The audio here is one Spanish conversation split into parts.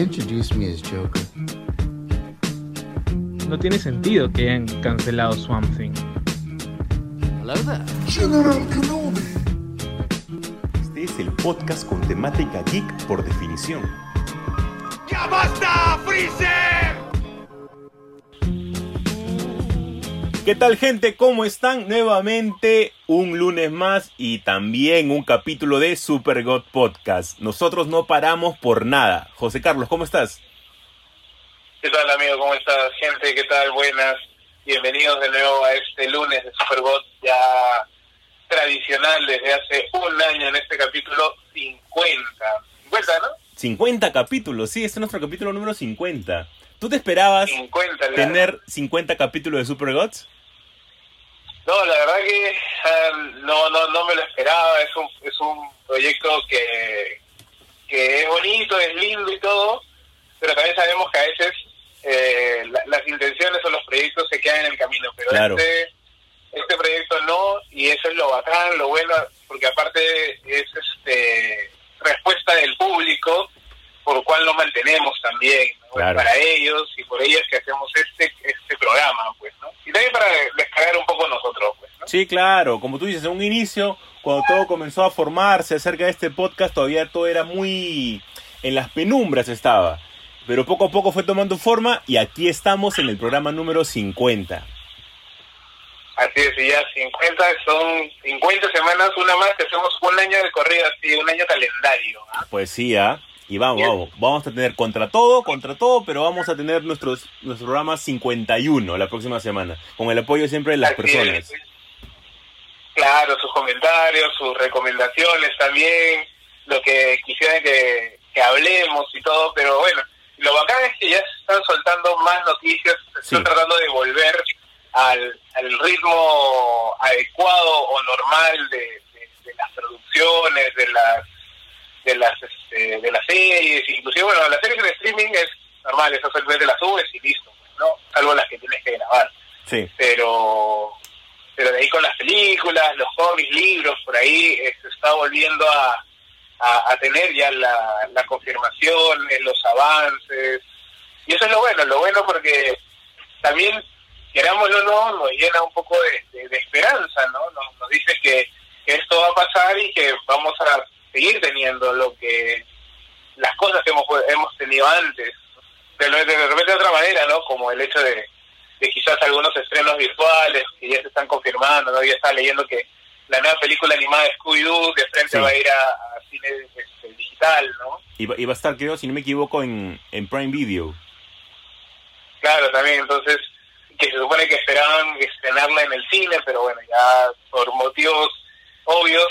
introduced me as Joker. No tiene sentido que hayan cancelado Swamp Thing. Hello there. General Kenobi. Este es el podcast con temática geek por definición. ¡Ya basta, Freezer! ¿Qué tal gente? ¿Cómo están? Nuevamente un lunes más y también un capítulo de Super God Podcast. Nosotros no paramos por nada. José Carlos, ¿cómo estás? ¿Qué tal amigo? ¿Cómo estás? Gente, ¿qué tal? Buenas. Bienvenidos de nuevo a este lunes de Superbot, ya tradicional desde hace un año en este capítulo 50. 50, ¿no? 50 capítulos, sí, este es nuestro capítulo número 50. ¿Tú te esperabas 50. la- tener 50 capítulos de Super Gods? No, la verdad que no, no, no me lo esperaba. Es un, es un proyecto que, que es bonito, es lindo y todo, pero también sabemos que a veces eh, la- las intenciones o los proyectos se quedan en el camino. Pero Claro. este, este proyecto no, y eso es lo bacán, lo bueno, porque aparte es este respuesta del público, por lo cual lo mantenemos también, ¿no? Claro. para ellos y por ellos que hacemos este este programa, pues, ¿no? Y también para descargar un poco nosotros, pues, ¿no? Sí, claro, como tú dices, en un inicio, cuando todo comenzó a formarse acerca de este podcast, todavía todo era muy en las penumbras estaba. Pero poco a poco fue tomando forma y aquí estamos en el programa número 50. Así es, y ya 50 son 50 semanas, una más, que hacemos un año de corrida, así, un año calendario. ¿ah? Pues sí, ¿ah? Y vamos, vamos, vamos a tener contra todo, contra todo, pero vamos a tener nuestros, nuestro programa 51 la próxima semana, con el apoyo siempre de las Así personas. es. Claro, sus comentarios, sus recomendaciones también, lo que quisieran que, que hablemos y todo, pero bueno, lo bacán es que ya se están soltando más noticias, se Sí. están tratando de volver al, al ritmo adecuado o normal de, de- de las producciones, de las de las este, de las series, inclusive bueno, las series en streaming es normal, eso solamente las subes y listo, ¿no? Salvo las que tienes que grabar Sí, pero pero de ahí con las películas, los cómics, libros, por ahí eh, se está volviendo a, a, a tener ya la, la confirmación, eh, los avances, y eso es lo bueno, lo bueno porque también, querámoslo o no, nos llena un poco de, de- de esperanza, ¿no? Nos, nos dice que, que esto va a pasar y que vamos a seguir teniendo lo que las cosas que hemos, hemos tenido antes, de, de repente de otra manera, ¿no? Como el hecho de, de quizás algunos estrenos virtuales que ya se están confirmando, ¿no? Ya estaba leyendo que la nueva película animada de Scooby-Doo de frente Sí. va a ir a, a cine este, digital, ¿no? y va, y va a estar, creo, si no me equivoco, en, en Prime Video. Claro, también, entonces, que se supone que esperaban estrenarla en el cine, pero bueno, ya por motivos obvios,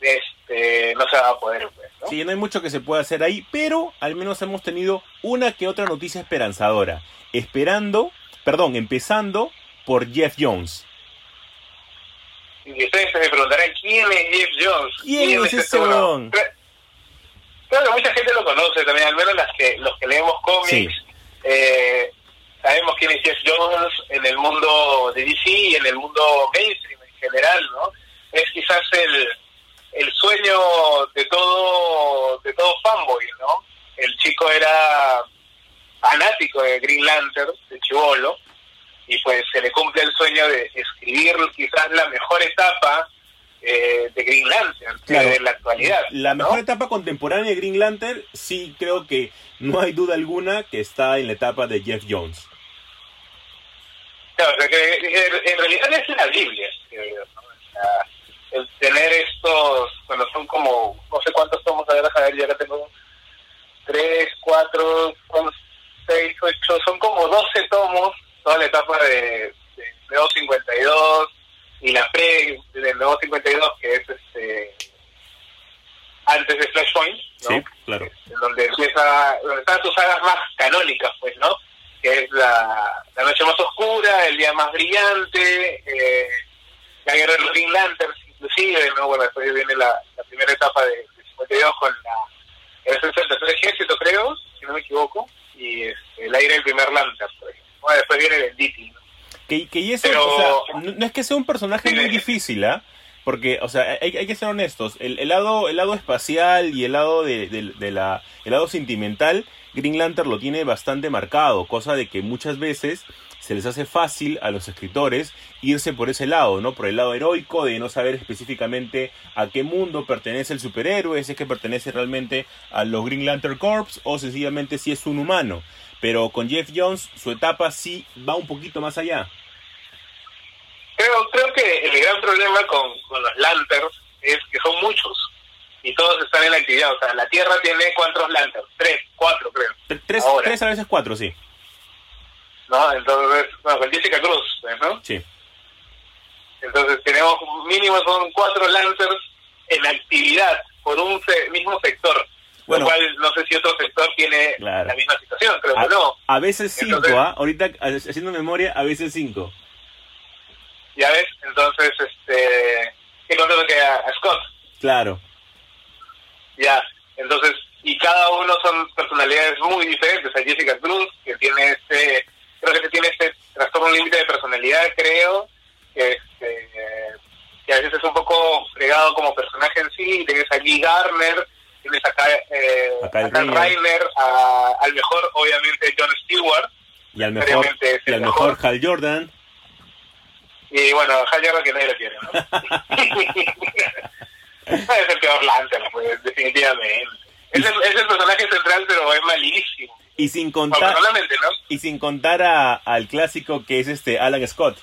este, no se va a poder, pues, ¿no? Sí, no hay mucho que se pueda hacer ahí, pero al menos hemos tenido una que otra noticia esperanzadora. Esperando, perdón, empezando por Jeff Jones. Y ustedes se preguntarán, ¿quién es Jeff Jones? ¿Quién es ese este weón? Cla- Claro, mucha gente lo conoce también, al menos las que, los que leemos cómics. Sí. eh, sabemos quién es Jeff Jones en el mundo de DC y en el mundo mainstream en general, ¿no? Es quizás el, el sueño de todo de todo fanboy, ¿no? El chico era fanático de Green Lantern, de chivolo, y pues se le cumple el sueño de escribir quizás la mejor etapa eh, de Green Lantern Claro. de la actualidad. La ¿no? mejor etapa contemporánea de Green Lantern, sí creo que no hay duda alguna que está en la etapa de Jeff Jones. Claro, o sea, que en realidad es la Biblia, creo yo, ¿no? O sea, el tener estos, bueno, son como, no sé cuántos tomos, a ver, ya que tengo tres, cuatro, seis, ocho, son como 12 tomos, toda la etapa de, de Nuevo 52 y la pre de Nuevo 52, que es este antes de Flashpoint, ¿no? Sí, claro. en donde empieza, donde están sus sagas más canónicas, pues, ¿no? Que es la, la noche más oscura, el día más brillante, eh, la guerra de los Green Lanterns, inclusive, ¿no? Bueno, después viene la, la primera etapa de, de 52 con la, el tercer ejército, creo, si no me equivoco, y este, el aire del primer Lantern, por ejemplo. Bueno, después viene el Diti, ¿no? Que, que y eso, Pero- o sea, no, no es que sea un personaje Sí. muy difícil, ¿ah? Porque, o sea, hay, hay que ser honestos. El, el lado, el lado espacial y el lado de, de- de la, el lado sentimental, Green Lantern lo tiene bastante marcado, cosa de que muchas veces se les hace fácil a los escritores irse por ese lado, ¿no? Por el lado heroico de no saber específicamente a qué mundo pertenece el superhéroe, si es que pertenece realmente a los Green Lantern Corps o sencillamente si es un humano. Pero con Jeff Jones su etapa sí va un poquito más allá. Creo, creo que el gran problema con, con los Lanterns es que son muchos y todos están en actividad. O sea, la Tierra tiene cuántos Lanterns? Tres, cuatro creo. Tre- Tres, Ahora. tres a veces cuatro, sí. ¿No? Entonces, bueno, con Jessica Cruz, pues, ¿no? Sí. Entonces tenemos mínimo son cuatro Lancers en actividad por un se- mismo sector. Bueno. lo cual no sé si otro sector tiene Claro. la misma situación, creo A, que no. a veces cinco, Entonces- ¿ah? Ahorita ha- haciendo memoria, a veces cinco. Ya ves, entonces, este, ¿qué contrato que a, a Scott? Claro. Ya, entonces, y cada uno son personalidades muy diferentes. Hay Jessica Cruz, que tiene este, creo que tiene este trastorno límite de personalidad, creo, que, este, que a veces es un poco fregado como personaje en sí. Tienes a Guy Garner, tienes acá, eh, A Rayner. Reiner, a- al mejor, obviamente, John Stewart, Y al mejor, y al mejor mejor. Hal Jordan. y bueno, Hal Jordan que nadie lo quiere, ¿no? es el peor Lancer, pues, definitivamente. Es el, es el personaje central, pero es malísimo. Y sin contar, y sin contar a- al clásico que es este Alan Scott.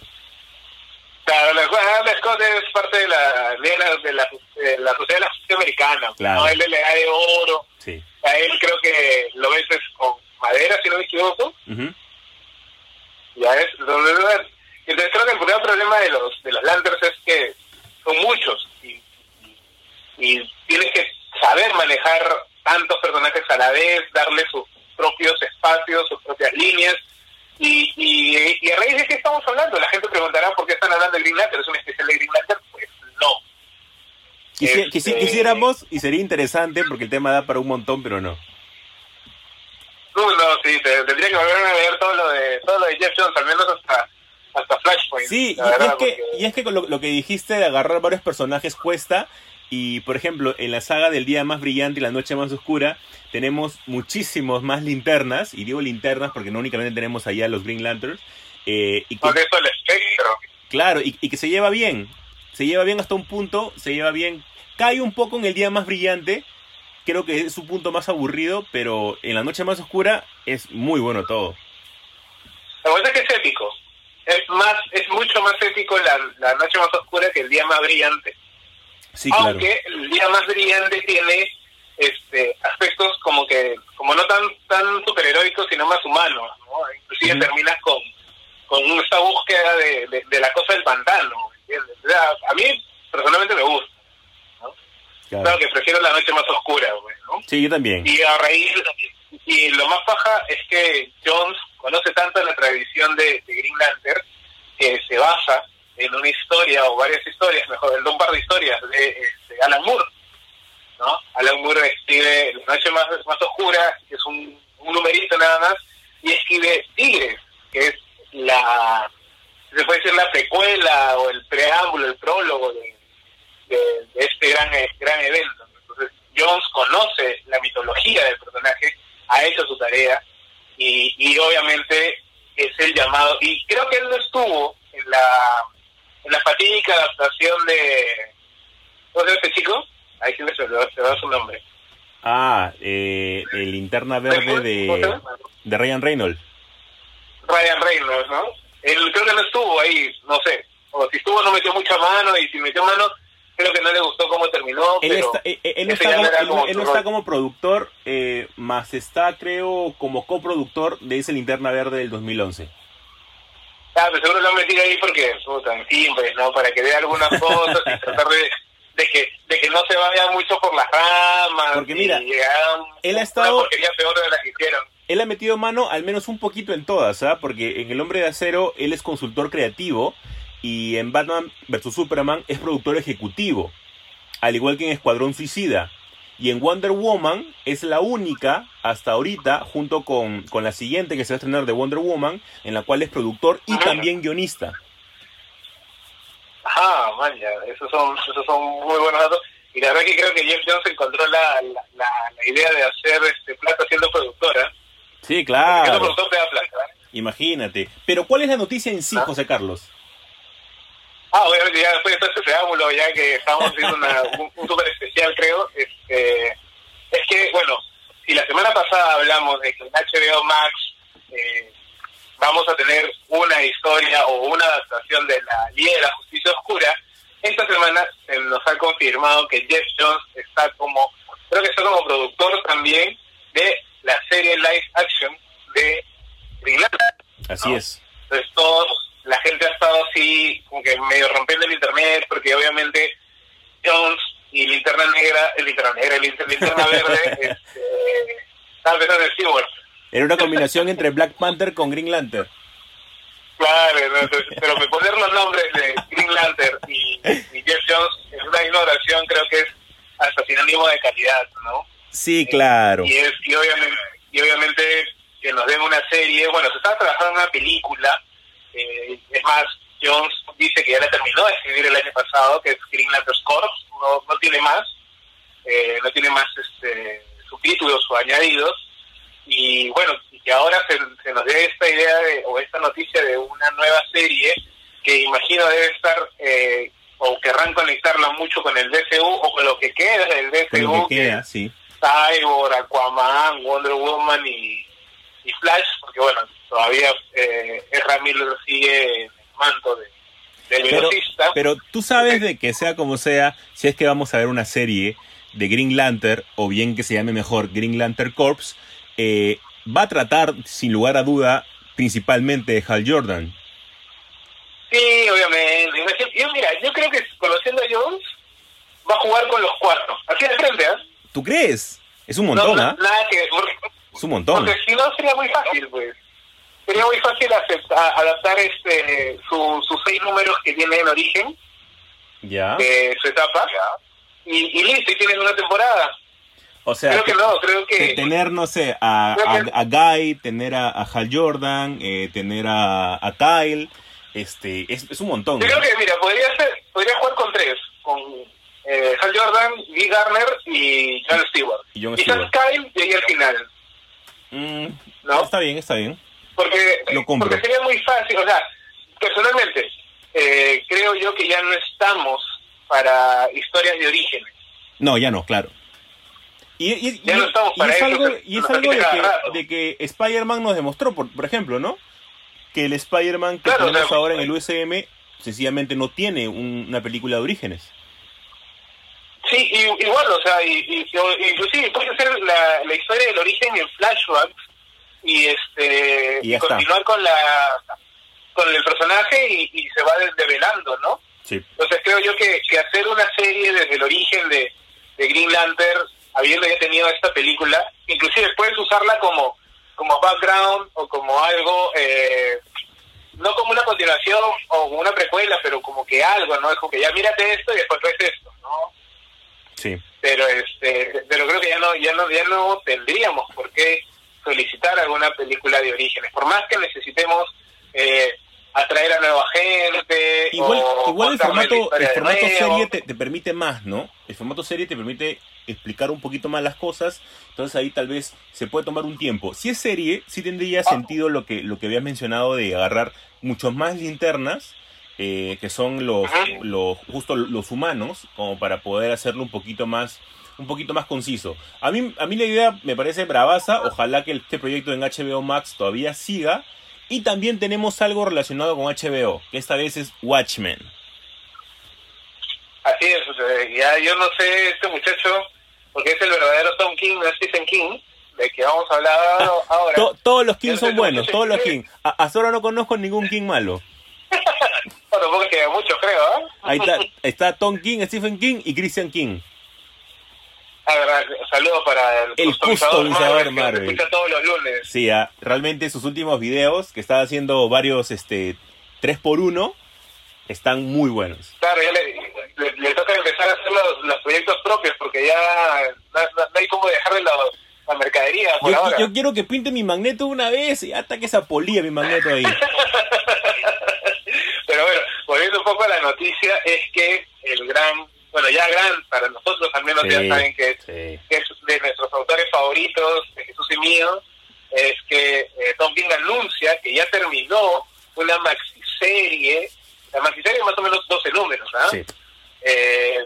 Claro, la, Alan Scott es parte de la de la, de la, de la sociedad de la justicia americana. Claro. ¿no? Él le da de oro. Sí. A él creo que lo ves es con madera, si no me equivoco. Ya es. Entonces, creo que el primer problema de los de los Lanterns es que son muchos y, y, tienes que saber manejar tantos personajes a la vez, darle sus propios espacios, sus propias líneas. Y, y, y a raíz de qué estamos hablando, la gente preguntará por qué están hablando de Green Lantern, es un especial de Green Lantern, pues no. Quisi- Este- quisi- quisiéramos y sería interesante porque el tema da para un montón, pero no. No, no, sí, te- tendría que volver a ver todo lo de todo lo de Jeff Jones, al menos hasta hasta Flashpoint. Sí, y, la y verdad, es que, porque- y es que con lo, lo que dijiste de agarrar varios personajes cuesta. Y por ejemplo, en la saga del día más brillante y la noche más oscura, tenemos muchísimos más linternas. Y digo linternas porque no únicamente tenemos allá los Green Lanterns. eh, y que, porque esto el espectro. Claro, y, y que se lleva bien. Se lleva bien hasta un punto, se lleva bien. Cae un poco en el día más brillante. Creo que es su punto más aburrido, pero en la noche más oscura es muy bueno todo. La verdad es que es épico. Es más, es mucho más épico la, la noche más oscura que el día más brillante. Sí, claro. Aunque el día más brillante tiene este aspectos como que, como no tan tan superheroicos, sino más humanos, ¿no? Inclusive terminas con, con esta búsqueda de, de, de la cosa del pantano, ¿me ¿entiendes? O sea, a mí personalmente me gusta. Claro. Claro que prefiero la noche más oscura, pues, ¿no? Sí, yo también. Y a raíz, y lo más paja es que Jones conoce tanto la tradición de, de Green Lantern que se basa en una historia o varias historias, mejor, en un par de historias de, este, Alan Moore. ¿no? Alan Moore escribe La noche más, más oscura, que es un, un numerito nada más, y escribe Tigres, que es la, se puede decir la precuela o el preámbulo, el prólogo de, este gran, gran evento. Entonces, Jones conoce la mitología del personaje, ha hecho su tarea y, y obviamente es el llamado. Y creo que él no estuvo en la, la fatídica adaptación de. ¿Cómo se llama este chico? Ahí siempre se me va- se me va su nombre. Ah, eh, el linterna verde ¿Cómo se de, de Ryan Reynolds. Ryan Reynolds, ¿no? Él creo que no estuvo ahí, no sé. O si estuvo, no metió mucha mano. Y si metió mano, creo que no le gustó cómo terminó. Él, pero está, eh, eh, él está como, él no- como él su no está como productor, eh, más está, creo, como coproductor de ese linterna verde del 2011. Ah, pues seguro lo han metido ahí porque, en fin, pues, ¿no? Para que dé algunas cosas y tratar de, de que de que no se vaya mucho por las ramas. Porque y mira, hagan él ha estado- peor de la que hicieron. Él ha metido mano al menos un poquito en todas, ¿ah? Porque en El Hombre de Acero él es consultor creativo y en Batman vs. Superman es productor ejecutivo, al igual que en Escuadrón Suicida. Y en Wonder Woman es la única hasta ahorita, junto con, con la siguiente que se va a estrenar de Wonder Woman, en la cual es productor y también guionista. Ajá, man, ya, esos son, esos son muy buenos datos. Y la verdad que creo que Jeff Jones encontró la, la, la, la idea de hacer este plata siendo productora. Sí, Siendo claro. productor te da plata. ¿eh? Imagínate. Pero ¿cuál es la noticia en sí, ¿Ah? José Carlos? Ah, obviamente ya después de todo este preámbulo, ya que estamos haciendo una, un, un súper especial, creo, este, es que, bueno, si la semana pasada hablamos de que en HBO Max eh, vamos a tener una historia o una adaptación de la Liga de la Justicia Oscura, esta semana se nos ha confirmado que Jeff Jones está como, creo que está como productor también de la serie live action de Green. Así No. es. Entonces todos, la gente ha estado así, como que medio rompiendo el internet, porque obviamente Jones y Linterna Negra, el Linterna Negra, el Linter- Linterna Verde, este, estaban pensando en SeaWorld. Era una combinación entre Black Panther con Green Lantern. Claro, pero me poner los nombres de Green Lantern y, y Jeff Jones en una misma oración creo que es hasta sinónimo de calidad, ¿no? Sí, claro. Y, es, y, obviamente, y obviamente que nos den una serie, bueno, se estaba trabajando en una película, eh, es más, Jones dice que ya la terminó de escribir el año pasado, que es Green Lantern Corps, no, no tiene más, eh, no tiene más este, subtítulos o añadidos, y bueno, y que ahora se, se nos dé esta idea de, o esta noticia de una nueva serie que imagino debe estar, eh, o querrán conectarla mucho con el DCU o con lo que queda del DCU, Con lo que sí. Cyborg, Aquaman, Wonder Woman y, y Flash, porque bueno, todavía eh, Miller sigue en el manto de, del Pero, velocista. pero tú sabes de que sea como sea, si es que vamos a ver una serie de Green Lantern, o bien que se llame mejor Green Lantern Corps, eh, va a tratar, sin lugar a duda, principalmente de Hal Jordan. Sí, obviamente. Yo, mira, yo creo que conociendo a Jones, va a jugar con los cuatro. Así de frente, ¿ah? ¿Tú crees? Es un montón, no, ¿ah? Nada que... Porque, Es un montón. porque si no sería muy fácil, pues. Sería muy fácil aceptar, adaptar este su- sus seis números que tiene en origen Ya. de su etapa. Y, y listo, y tienes una temporada. O sea, Creo que no, creo que... tener, no sé, a, a, a Guy, tener a, a Hal Jordan, eh, tener a, a Kyle, este, es, es un montón. Yo ¿no? creo que, mira, podría ser, podría jugar con tres, con eh, Hal Jordan, Guy Garner y John Stewart. Y Quizás Stewart. Kyle y ahí al final, Mm, ¿no? Está bien, está bien. Porque, Lo porque sería muy fácil, o sea, personalmente, eh, creo yo que ya no estamos para historias de orígenes. No, ya no, claro. Y, y- Ya y- no estamos y para es eso, algo, y es algo de, que, de que Spider-Man nos demostró, por, por ejemplo, ¿no? Que el Spider-Man que Claro, tenemos o sea, ahora en el USM sencillamente no tiene un- una película de orígenes. Sí, y- igual, o sea, y, y- inclusive puede ser la, la historia del origen en flashbacks y este Y continuar con la con el personaje y, y se va de- develando, ¿no? Sí. Entonces creo yo que, que hacer una serie desde el origen de, de Green Lantern, habiendo ya tenido esta película, inclusive puedes usarla como como background o como algo, eh, no como una continuación o como una precuela, pero como que algo, ¿no? Es como que ya mírate esto y después ves esto, ¿no? Sí. pero este pero creo que ya no ya no ya no tendríamos por qué solicitar alguna película de orígenes por más que necesitemos eh, atraer a nueva gente Igual, o igual el formato, el formato serie te, te permite más, ¿no? El formato serie te permite explicar un poquito más las cosas, entonces ahí tal vez se puede tomar un tiempo. Si es serie, sí tendría sentido lo que, lo que habías mencionado de agarrar muchos más linternas, eh, que son los, Ajá. los, justo los humanos, como para poder hacerlo un poquito más un poquito más conciso. A mí, a mí la idea me parece bravaza, ojalá que este proyecto en HBO Max todavía siga, y también tenemos algo relacionado con HBO, que esta vez es Watchmen. así es ya yo no sé este muchacho porque es el verdadero Tom King no Stephen King de que vamos a hablar ahora To- todos los King son buenos, todos los. King. A- hasta ahora no conozco ningún King malo. bueno, tampoco es que mucho creo ¿ah? Ahí está, está Tom King, Stephen King y Christian King. Ah, saludos para el, El customizador Marvel. todos los lunes Sí, ah, realmente sus últimos videos, que está haciendo varios este 3x1, están muy buenos. Claro, ya le, le, le toca empezar a hacer los, los proyectos propios porque ya no, no- no hay como dejarle la, la mercadería por Yo, ahora. yo quiero que pinte mi magneto una vez y hasta que esa polía mi magneto ahí. Pero bueno, volviendo un poco a la noticia, es que el gran, bueno, ya gran, para nosotros al menos ya saben que es, sí. que es de nuestros autores favoritos, de Jesús y mío, es que eh, Tom King anuncia que ya terminó una maxiserie, la maxiserie más o menos 12 números, ¿ah? Sí. Eh,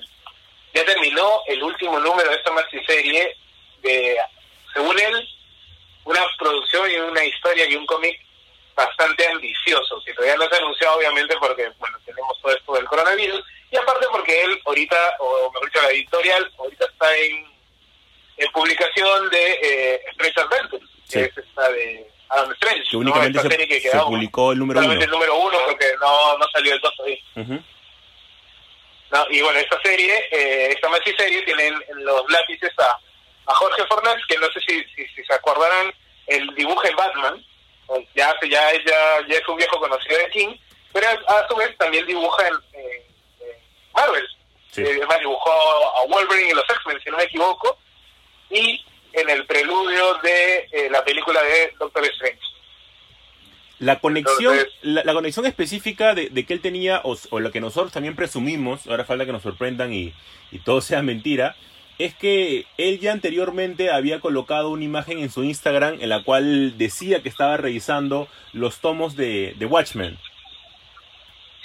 ya terminó el último número de esta maxiserie de, según él, una producción y una historia y un cómic bastante ambicioso, que todavía no se ha anunciado obviamente porque, bueno, tenemos todo esto del coronavirus, y aparte porque él ahorita, o mejor dicho, la editorial, ahorita está en, en publicación de eh, Strange Adventures, Sí. que es esta de Adam Strange, Que ¿no? únicamente Esta se, serie que se publicó el número solamente uno. el número uno porque no, no salió el dos. Ujú. ¿no? Y bueno, esta serie, eh, esta maxi serie tiene en, en los lápices a, a Jorge Fornés, que no sé si, si, si se acordarán, el dibujo en Batman, ya, hace- ya, ya, ya es un viejo conocido de King, pero a, a su vez también dibuja en, en Marvel. Sí. Eh, además dibujó a Wolverine y los X-Men, si no me equivoco, y en el preludio de eh, la película de Doctor Strange. La conexión, Entonces- la, la conexión específica de, de que él tenía, o, o lo que nosotros también presumimos, ahora falta que nos sorprendan y, y todo sea mentira, es que él ya anteriormente había colocado una imagen en su Instagram en la cual decía que estaba revisando los tomos de, de Watchmen.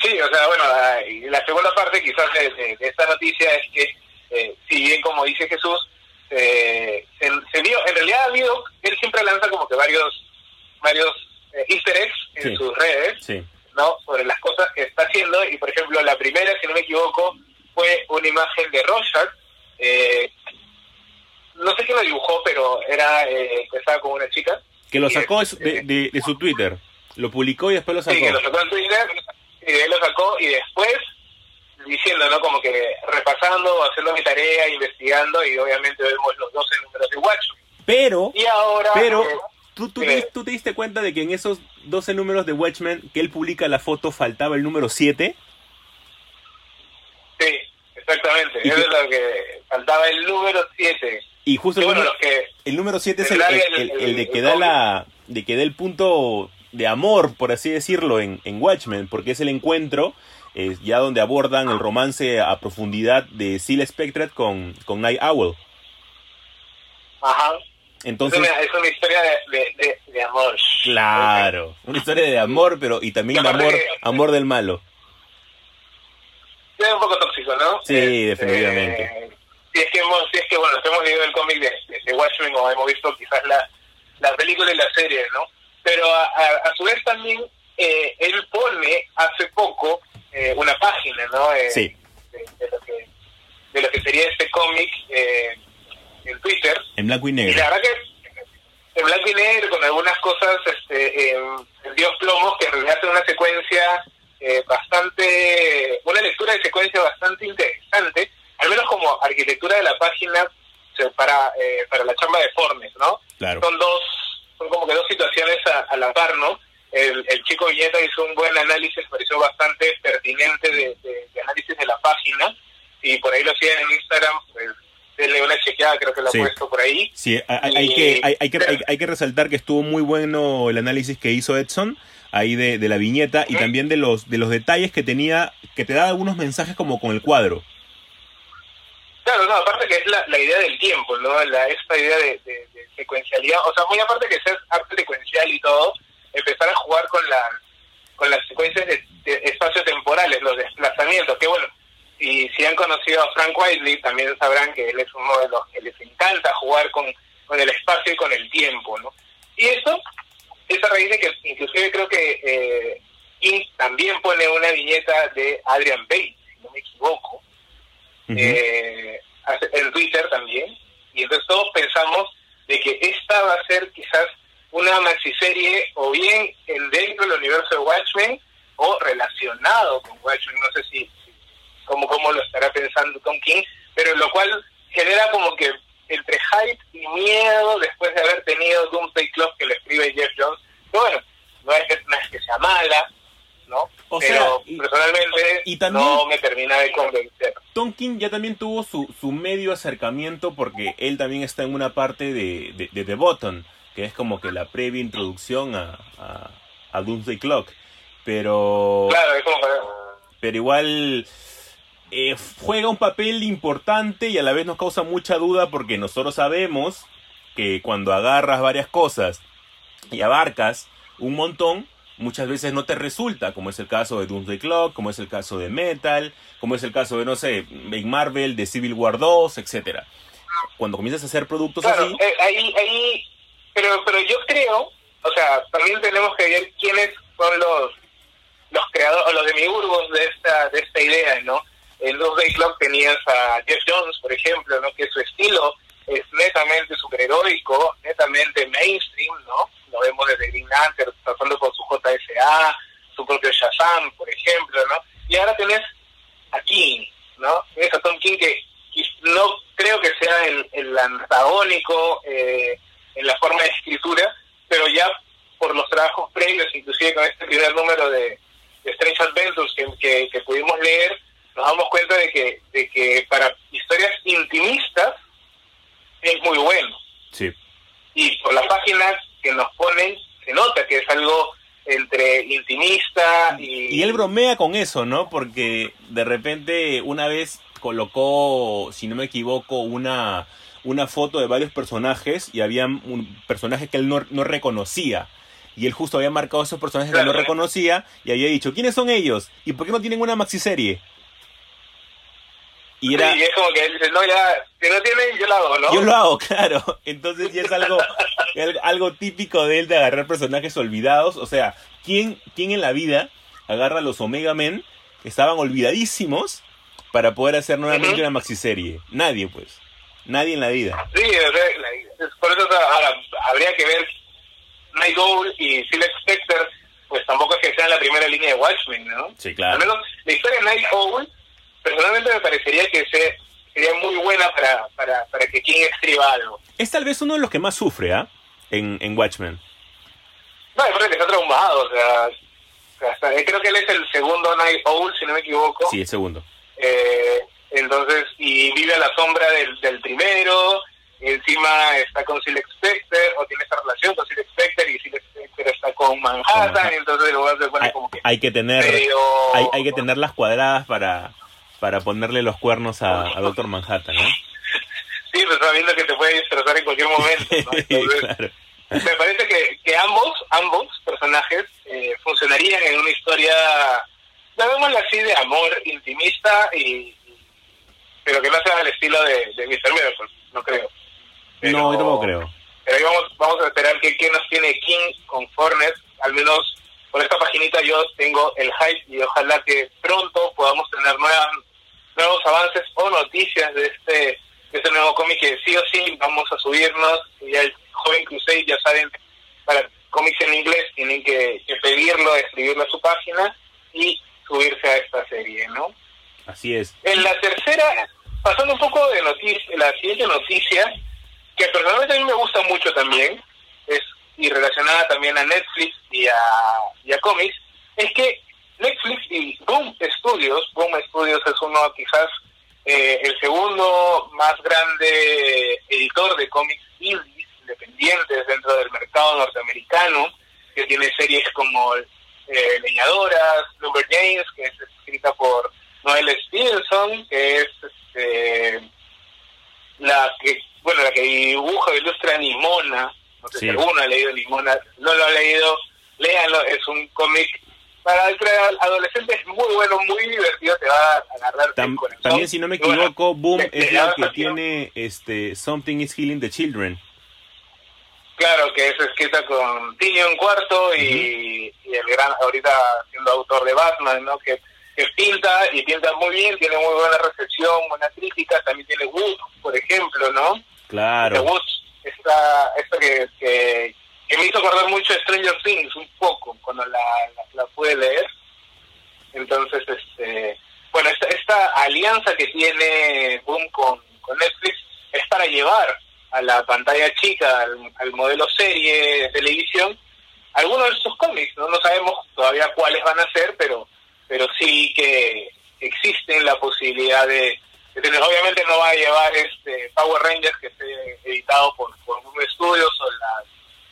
Sí, o sea, bueno, la, y la segunda parte quizás de, de- de esta noticia es que, eh, si bien como dice Jesús, eh, se, se vio, en realidad ha habido, él siempre lanza como que varios, varios eh, easter eggs en Sí. sus redes, Sí, ¿no? Sobre las cosas que está haciendo, y por ejemplo, la primera, si no me equivoco, fue una imagen de Rorschach, eh, no sé quién lo dibujó, pero era, eh, estaba con una chica, que lo sacó de, su- de- de- de su Twitter. Lo publicó y después lo sacó. Sí, que lo sacó en Twitter y de ahí lo sacó y después diciendo, ¿no? Como que repasando, haciendo mi tarea, investigando y obviamente vemos los 12 números de Watchmen. Pero, Y ahora... pero, eh, ¿tú, tú, te, tú te diste cuenta de que en esos 12 números de Watchmen que él publica la foto faltaba el número 7? sí, exactamente. ¿Y Eso es lo que faltaba el número 7. Y justo Y el, número, que... el número 7 es el, el- el- de que da la de que da el punto de amor, por así decirlo, en, en Watchmen, porque es el encuentro eh, ya donde abordan el romance a profundidad de Seal Spectre con, con Night Owl. Ajá. Entonces, es, una, es una historia de, de, de, de amor. claro, una historia de amor, pero y también de amor, amor del malo. Es un poco tóxico, ¿no? Sí, definitivamente. Eh, si es que hemos, si es que bueno, si hemos leído el cómic de Watchmen o hemos visto quizás la, la película y la serie, ¿no? Pero a, a, a su vez también eh, él pone hace poco eh, una página, ¿no? Eh, Sí. de, de lo que de lo que sería este cómic eh, en Twitter En blanco y y negro. la verdad que en blanco y negro, con algunas cosas este, en, Dios plomos, que en realidad hace una secuencia eh, bastante, una lectura de secuencia bastante interesante, al menos como arquitectura de la página para, eh, para la chamba de Fornes, ¿no? Claro. Son dos, son como que dos situaciones a, a la par, ¿no? El, el chico Viñeta hizo un buen análisis, pareció bastante pertinente de, de- de análisis de la página, y por ahí lo siguen en Instagram, pues denle una chequeada, creo que lo Sí. ha puesto por ahí. Sí, hay, hay que, hay, hay que, hay, hay que resaltar que estuvo muy bueno el análisis que hizo Edson ahí de, de la viñeta y también de los de los detalles que tenía, que te daba algunos mensajes como con el cuadro. Claro, no, aparte que es la, la idea del tiempo, ¿no? La, esta idea de, de- de secuencialidad, o sea, muy aparte que seas arte secuencial y todo, empezar a jugar con la con las secuencias de, de espacios temporales, los desplazamientos, que bueno, si, si han conocido a Frank Whiteley, también sabrán que él es uno de los que les encanta jugar con, con el espacio y con el tiempo, ¿no? Y eso es a raíz de que inclusive creo que eh, King también pone una viñeta de Adrian Bates, si no me equivoco, Ujú. eh, hace- en Twitter también. Y entonces todos pensamos de que esta va a ser quizás una maxiserie o bien en dentro del universo de Watchmen o relacionado con Watchmen. No sé si, si- cómo, lo estará pensando Tom King, pero lo cual genera como que entre hype y miedo después de haber tenido Doomsday Clock que lo escribe Jeff Jones. Bueno, no es, no es que sea mala, ¿no? O pero sea, personalmente y también- no me termina de convencer. Tom King ya también tuvo su, su medio acercamiento porque él también está en una parte de, de, de The Button, que es como que la previa introducción a, a, a Doomsday Clock. Pero, Claro, es como pero igual eh, juega un papel importante y a la vez nos causa mucha duda porque nosotros sabemos que cuando agarras varias cosas y abarcas un montón, muchas veces no te resulta, como es el caso de Doomsday Clock, como es el caso de Metal, como es el caso de, no sé, en Marvel, de Civil War 2, etcétera. Cuando comienzas a hacer productos Claro, así, eh, ahí, ahí, pero, pero yo creo, o sea, también tenemos que ver quiénes son los los creadores, o los demiurgos de esta, de esta idea, ¿no? En Doomsday Clock tenías a Jeff Jones, por ejemplo, ¿no? Que su estilo es netamente superheroico, netamente mainstream, ¿no? Lo vemos desde Green Lantern, pasando por su JSA, su propio Shazam, por ejemplo, ¿no? Y ahora tenés a King, ¿no? Tienes a Tom King que no creo que sea el, antagónico eh, en la forma de escritura, pero ya por los trabajos previos, inclusive con este primer número de, Strange Adventures que, que, que pudimos leer, nos damos cuenta de que, de que para historias intimistas es muy bueno. sí. Y por las páginas que nos ponen, se nota que es algo entre intimista y... Y él bromea con eso, ¿no? Porque de repente una vez colocó, si no me equivoco, una, una foto de varios personajes y había un personaje que él no, no reconocía. Y él justo había marcado esos personajes que no reconocía y había dicho, ¿quiénes son ellos? ¿Y por qué no tienen una maxiserie? Y era, Sí, es como que él dice, no, ya, si no tienen, yo la hago, ¿no? yo lo hago, claro. Entonces ya es algo, al- algo típico de él de agarrar personajes olvidados. O sea, ¿quién, quién en la vida agarra a los Omega Men que estaban olvidadísimos para poder hacer nuevamente Ujú. una maxiserie? Nadie, pues. Nadie en la vida. Sí, sea, por eso sea, ahora habría que ver Night Owl y Silver Spectre, pues tampoco es que sean la primera línea de Watchmen, ¿no? Sí, Al claro. menos la historia de Night Owl, personalmente me parecería que se, sería muy buena para, para, para que King escriba algo. Es tal vez uno de los que más sufre, ¿ah? En, en Watchmen. No, me parece que está traumado, o sea, o sea, hasta- eh, creo que él es el segundo Night Owl, si no me equivoco. Sí, el segundo. Eh, entonces, y vive a la sombra del, del primero, y encima está con Silver Spectre, o tiene esa relación con Silver Spectre, y Silver Spectre está con Manhattan, y entonces el lugar se pone Hay, como que hay que tener medio... hay, hay que tener las cuadradas para, para ponerle los cuernos a, a Doctor Manhattan, ¿no? Sí, pues sabiendo que te puede destrozar en cualquier momento, ¿no? Entonces, claro. me parece que, que ambos, ambos personajes eh, funcionarían en una historia, llamémosla así, de amor intimista, y, pero que no sea al estilo de, de Mr. Miracle, no creo. Pero- No, yo tampoco creo. Pero ahí vamos, vamos a esperar que qué nos tiene King con Fornet, al menos por esta paginita yo tengo el hype y ojalá que pronto podamos tener nuevas, nuevos avances o noticias de este, de este nuevo cómic que sí o sí vamos a subirnos. Y ya el joven Crusade, ya saben, para cómics en inglés tienen que, que pedirlo, escribirlo a su página y subirse a esta serie, ¿no? Así es. En la tercera, pasando un poco de noticia, la siguiente noticia, que personalmente a mí me gusta mucho también, es y relacionada también a Netflix y a, y a cómics, es que Netflix y Boom Studios, Boom Studios es uno quizás eh, el segundo más grande editor de cómics indies, independientes dentro del mercado norteamericano, que tiene series como eh, Leñadoras, Lumberjanes, que es escrita por Noel Stevenson, que es este, la que bueno la que dibuja e ilustra Nimona, no sé Sí. si alguno ha leído Nimona, no lo ha leído, léanlo, es un cómic para entre adolescentes muy bueno, muy divertido, te va a agarrar el Tam- corazón. también, si no me bueno, equivoco, Boom te- te es la que tiene este Something is Healing the Children. Claro, que es escrita con Tinion Cuarto y, y el gran, ahorita siendo autor de Batman, ¿no? Que, que pinta y pinta muy bien, tiene muy buena recepción, buena crítica, también tiene Wood, por ejemplo, ¿no? Claro. Woods, esta, esta que, que, me hizo acordar mucho de Stranger Things, un poco, cuando la, la, pude leer. Entonces, este bueno, esta, alianza que tiene Boom con, con Netflix es para llevar a la pantalla chica, al, al modelo serie de televisión, algunos de estos cómics. ¿no? no sabemos todavía cuáles van a ser, pero pero sí que existen la posibilidad de, tener. Obviamente no va a llevar este Power Rangers que esté editado por, por Studios o las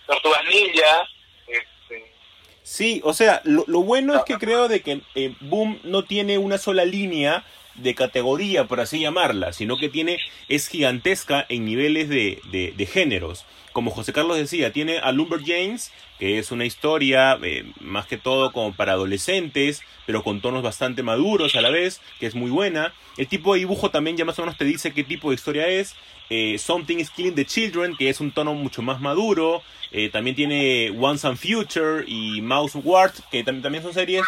Tortugas Ninja. Este, Sí, o sea, lo, lo bueno es que creo de que eh, Boom no tiene una sola línea de categoría, por así llamarla, sino que tiene, es gigantesca en niveles de, de, de géneros. Como José Carlos decía, tiene a Lumberjanes, que es una historia eh, más que todo como para adolescentes, pero con tonos bastante maduros a la vez, que es muy buena. El tipo de dibujo también ya más o menos te dice qué tipo de historia es. Eh, Something is Killing the Children, que es un tono mucho más maduro. Eh, también tiene Once and Future y Mouse Ward, que tam- también son series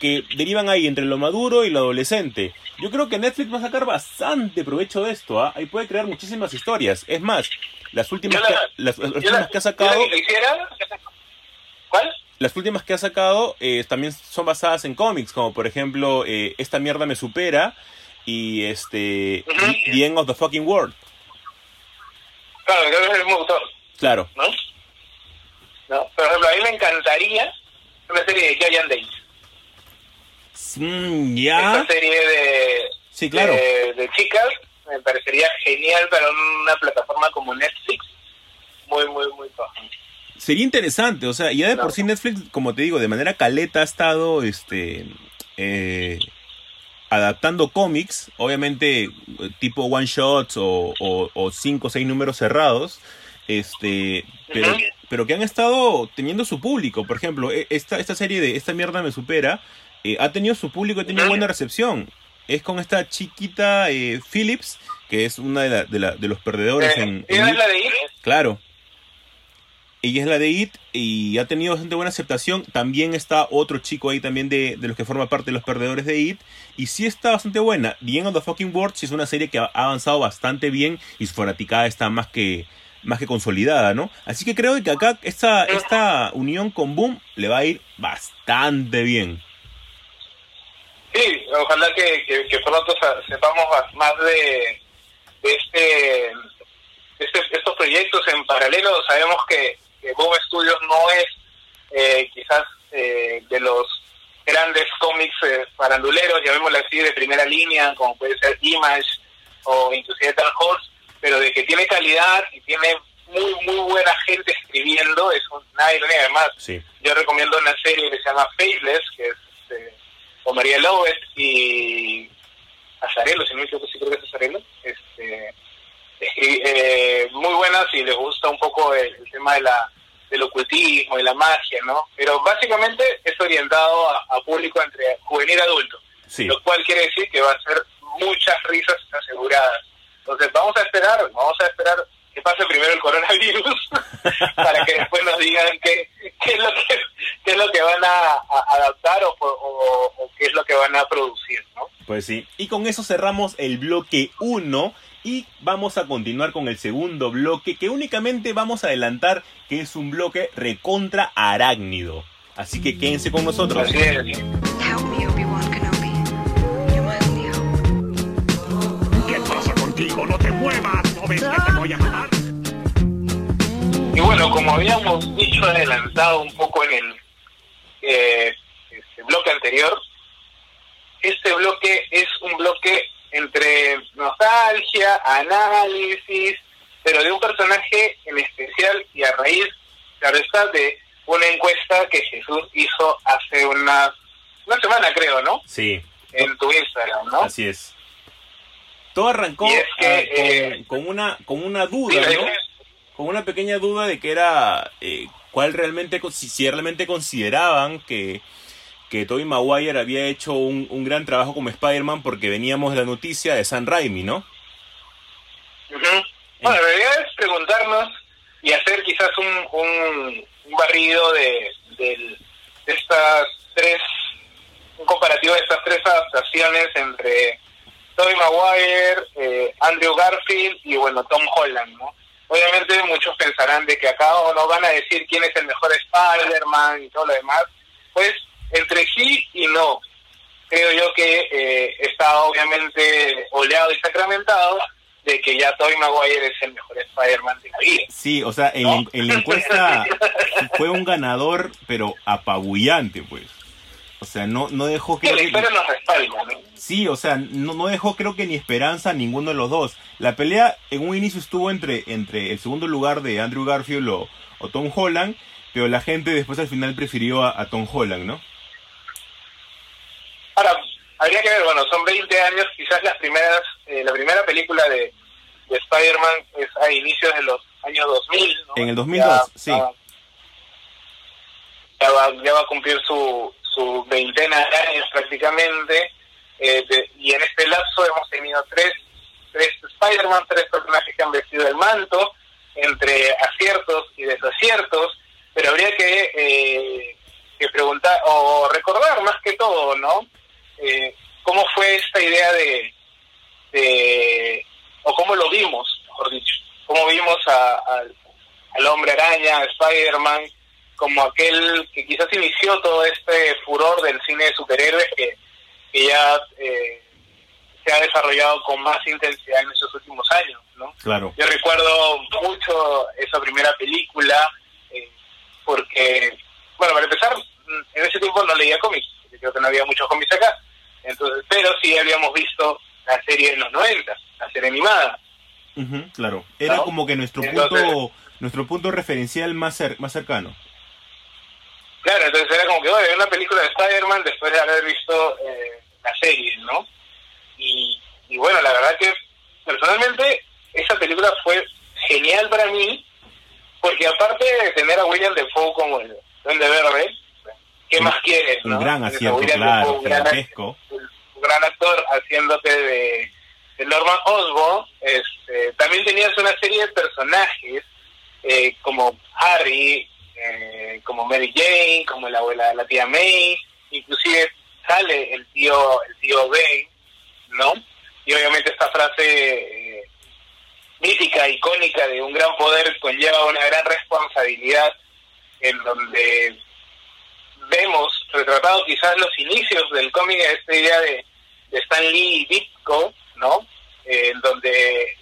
que derivan ahí entre lo maduro y lo adolescente. Yo creo que Netflix va a sacar bastante provecho de esto, ¿ah? Ahí puede crear muchísimas historias. Es más, las últimas, la- que, las, las últimas la- que ha sacado, la que ¿Cuál? las últimas que ha sacado eh, también son basadas en cómics, como por ejemplo eh, Esta mierda me supera y este Ujú. The- The End of the Fucking World. Claro, creo que es el mismo autor, Claro. ¿no? ¿No? Por ejemplo, a mí me encantaría una serie de Giant Days. Mm, ya. Esta serie de, Sí, claro. de, de chicas me parecería genial para una plataforma como Netflix. Muy, muy, muy baja. Sería interesante, o sea, ya de por sí Netflix, como te digo, de manera caleta ha estado este eh, adaptando cómics, obviamente tipo one shots o, o, o cinco o seis números cerrados, este, pero, pero que han estado teniendo su público. Por ejemplo, e- esta, esta serie de Esta mierda me supera, eh, ha tenido su público, ha tenido buena recepción. Es con esta chiquita eh, Phillips, que es una de, la- de, la- de los perdedores Eh, en, ¿ella en es la de? Claro. Ella es la de It y ha tenido bastante buena aceptación. También está otro chico ahí también de, de los que forma parte de los perdedores de It. Y sí está bastante buena. The End of the Fucking World es una serie que ha avanzado bastante bien y su fanaticada está más que, más que consolidada, ¿no? Así que creo que acá esta, esta unión con Boom le va a ir bastante bien. Sí, ojalá que, pronto sepamos más- de, de este, este- estos proyectos en paralelo. Sabemos que, que Boom Studios no es eh, quizás eh, de los grandes cómics eh, faranduleros, llamémoslo así, de primera línea, como puede ser Image o inclusive Dark Horse, pero de que tiene calidad y tiene muy, muy buena gente escribiendo, eso nadie lo niega. Además, Sí. yo recomiendo una serie que se llama Faithless, que es este, con María Lovett y Azarelo, si no me equivoco, sí creo que es Azarelo. Este, eh, muy buena si les gusta un poco el, el tema de la del ocultismo y la magia, ¿no? Pero básicamente es orientado a, a público entre juvenil y adulto, Sí. lo cual quiere decir que va a ser muchas risas aseguradas. Entonces vamos a esperar, vamos a esperar que pase primero el coronavirus para que después nos digan qué, qué es lo que qué es lo que van a, a adaptar o, o- o qué es lo que van a producir, ¿no? Pues sí. Y con eso cerramos el bloque 1 y vamos a continuar con el segundo bloque que únicamente vamos a adelantar que es un bloque recontra arácnido. Así que quédense con nosotros. Así es. Help me, Obi-Wan Kenobi. You're my only hope. ¿Qué pasa contigo? ¡No te muevas! ¿No ves que te voy a matar? Y bueno, como habíamos dicho adelantado un poco en el eh, este bloque anterior, este bloque es un bloque entre nostalgia, análisis, pero de un personaje en especial y a raíz, claro está, de una encuesta que Jesús hizo hace una, una semana, creo, ¿no? Sí, En tu Instagram, ¿no? así es. Todo arrancó Y es que, ah, con, eh, con una, con una duda, ¿no? es. Con una pequeña duda de que era eh, cuál realmente, si realmente consideraban que, que Tobey Maguire había hecho un, un gran trabajo como Spider-Man porque veníamos de la noticia de San Raimi, ¿no? Ujú. Bueno, en realidad es preguntarnos y hacer quizás un, un, barrido de, del- de estas tres, un comparativo de estas tres adaptaciones entre Tobey Maguire, eh, Andrew Garfield y bueno, Tom Holland, ¿no? Obviamente muchos pensarán de que acá o no van a decir quién es el mejor Spider-Man y todo lo demás. Pues entre sí y no. Creo yo que eh, está obviamente oleado y sacramentado de que ya Tobey Maguire es el mejor Spider-Man de la vida. Sí, o sea, en, la- en la encuesta fue un ganador, pero apabullante, pues. O sea, no, no dejó Que creo que- nos respalda, ¿no? Sí, o sea, no, no dejó creo que ni esperanza a ninguno de los dos. La pelea en un inicio estuvo entre, entre el segundo lugar de Andrew Garfield o, o Tom Holland, pero la gente después al final prefirió a, a Tom Holland, ¿no? Ahora, habría que ver, bueno, son 20 años, quizás las primeras, eh, la primera película de, de Spider-Man es a inicios de los años 2000, ¿no? En el 2002, Ya- sí. ya- Ya va, ya va a cumplir su, su veintena de años prácticamente, eh, de- y en este lapso hemos tenido tres, tres Spider-Man, tres personajes que han vestido el manto, entre aciertos y desaciertos, pero habría que, eh, que preguntar, o recordar más que todo, ¿no? Eh, ¿Cómo fue esta idea de, de, o cómo lo vimos, mejor dicho, cómo vimos a- al- al hombre araña, a Spider-Man, como aquel que quizás inició todo este furor del cine de superhéroes que, que ya eh, se ha desarrollado con más intensidad en estos últimos años, ¿no? Claro. Yo recuerdo mucho esa primera película eh, porque, bueno, para empezar, en ese tiempo no leía cómics, creo que no había muchos cómics acá, entonces, pero sí habíamos visto la serie en los 90, la serie animada. Ujú, claro. Era ¿No? como que nuestro Entonces- punto nuestro punto referencial más, cer- más cercano. Claro, entonces era como que, oye, una película de Spider-Man después de haber visto eh, la serie, ¿no? Y, y bueno, la verdad que personalmente esa película fue genial para mí, porque aparte de tener a William Defoe como el Duende Verde, ¿qué Un- más quieres, Un no? gran acierto, claro, un gran, gigantesco. un gran actor haciéndote de, de Norman Osborn. Este, también tenías una serie de personajes eh, como Harry, eh, como Mary Jane, como la abuela, la tía May, inclusive sale el tío, el tío Ben, ¿no? Y obviamente esta frase eh, mítica, icónica de un gran poder conlleva una gran responsabilidad en donde vemos retratado quizás los inicios del cómic esta idea de, de Stan Lee y Ditko, ¿no? Eh, en donde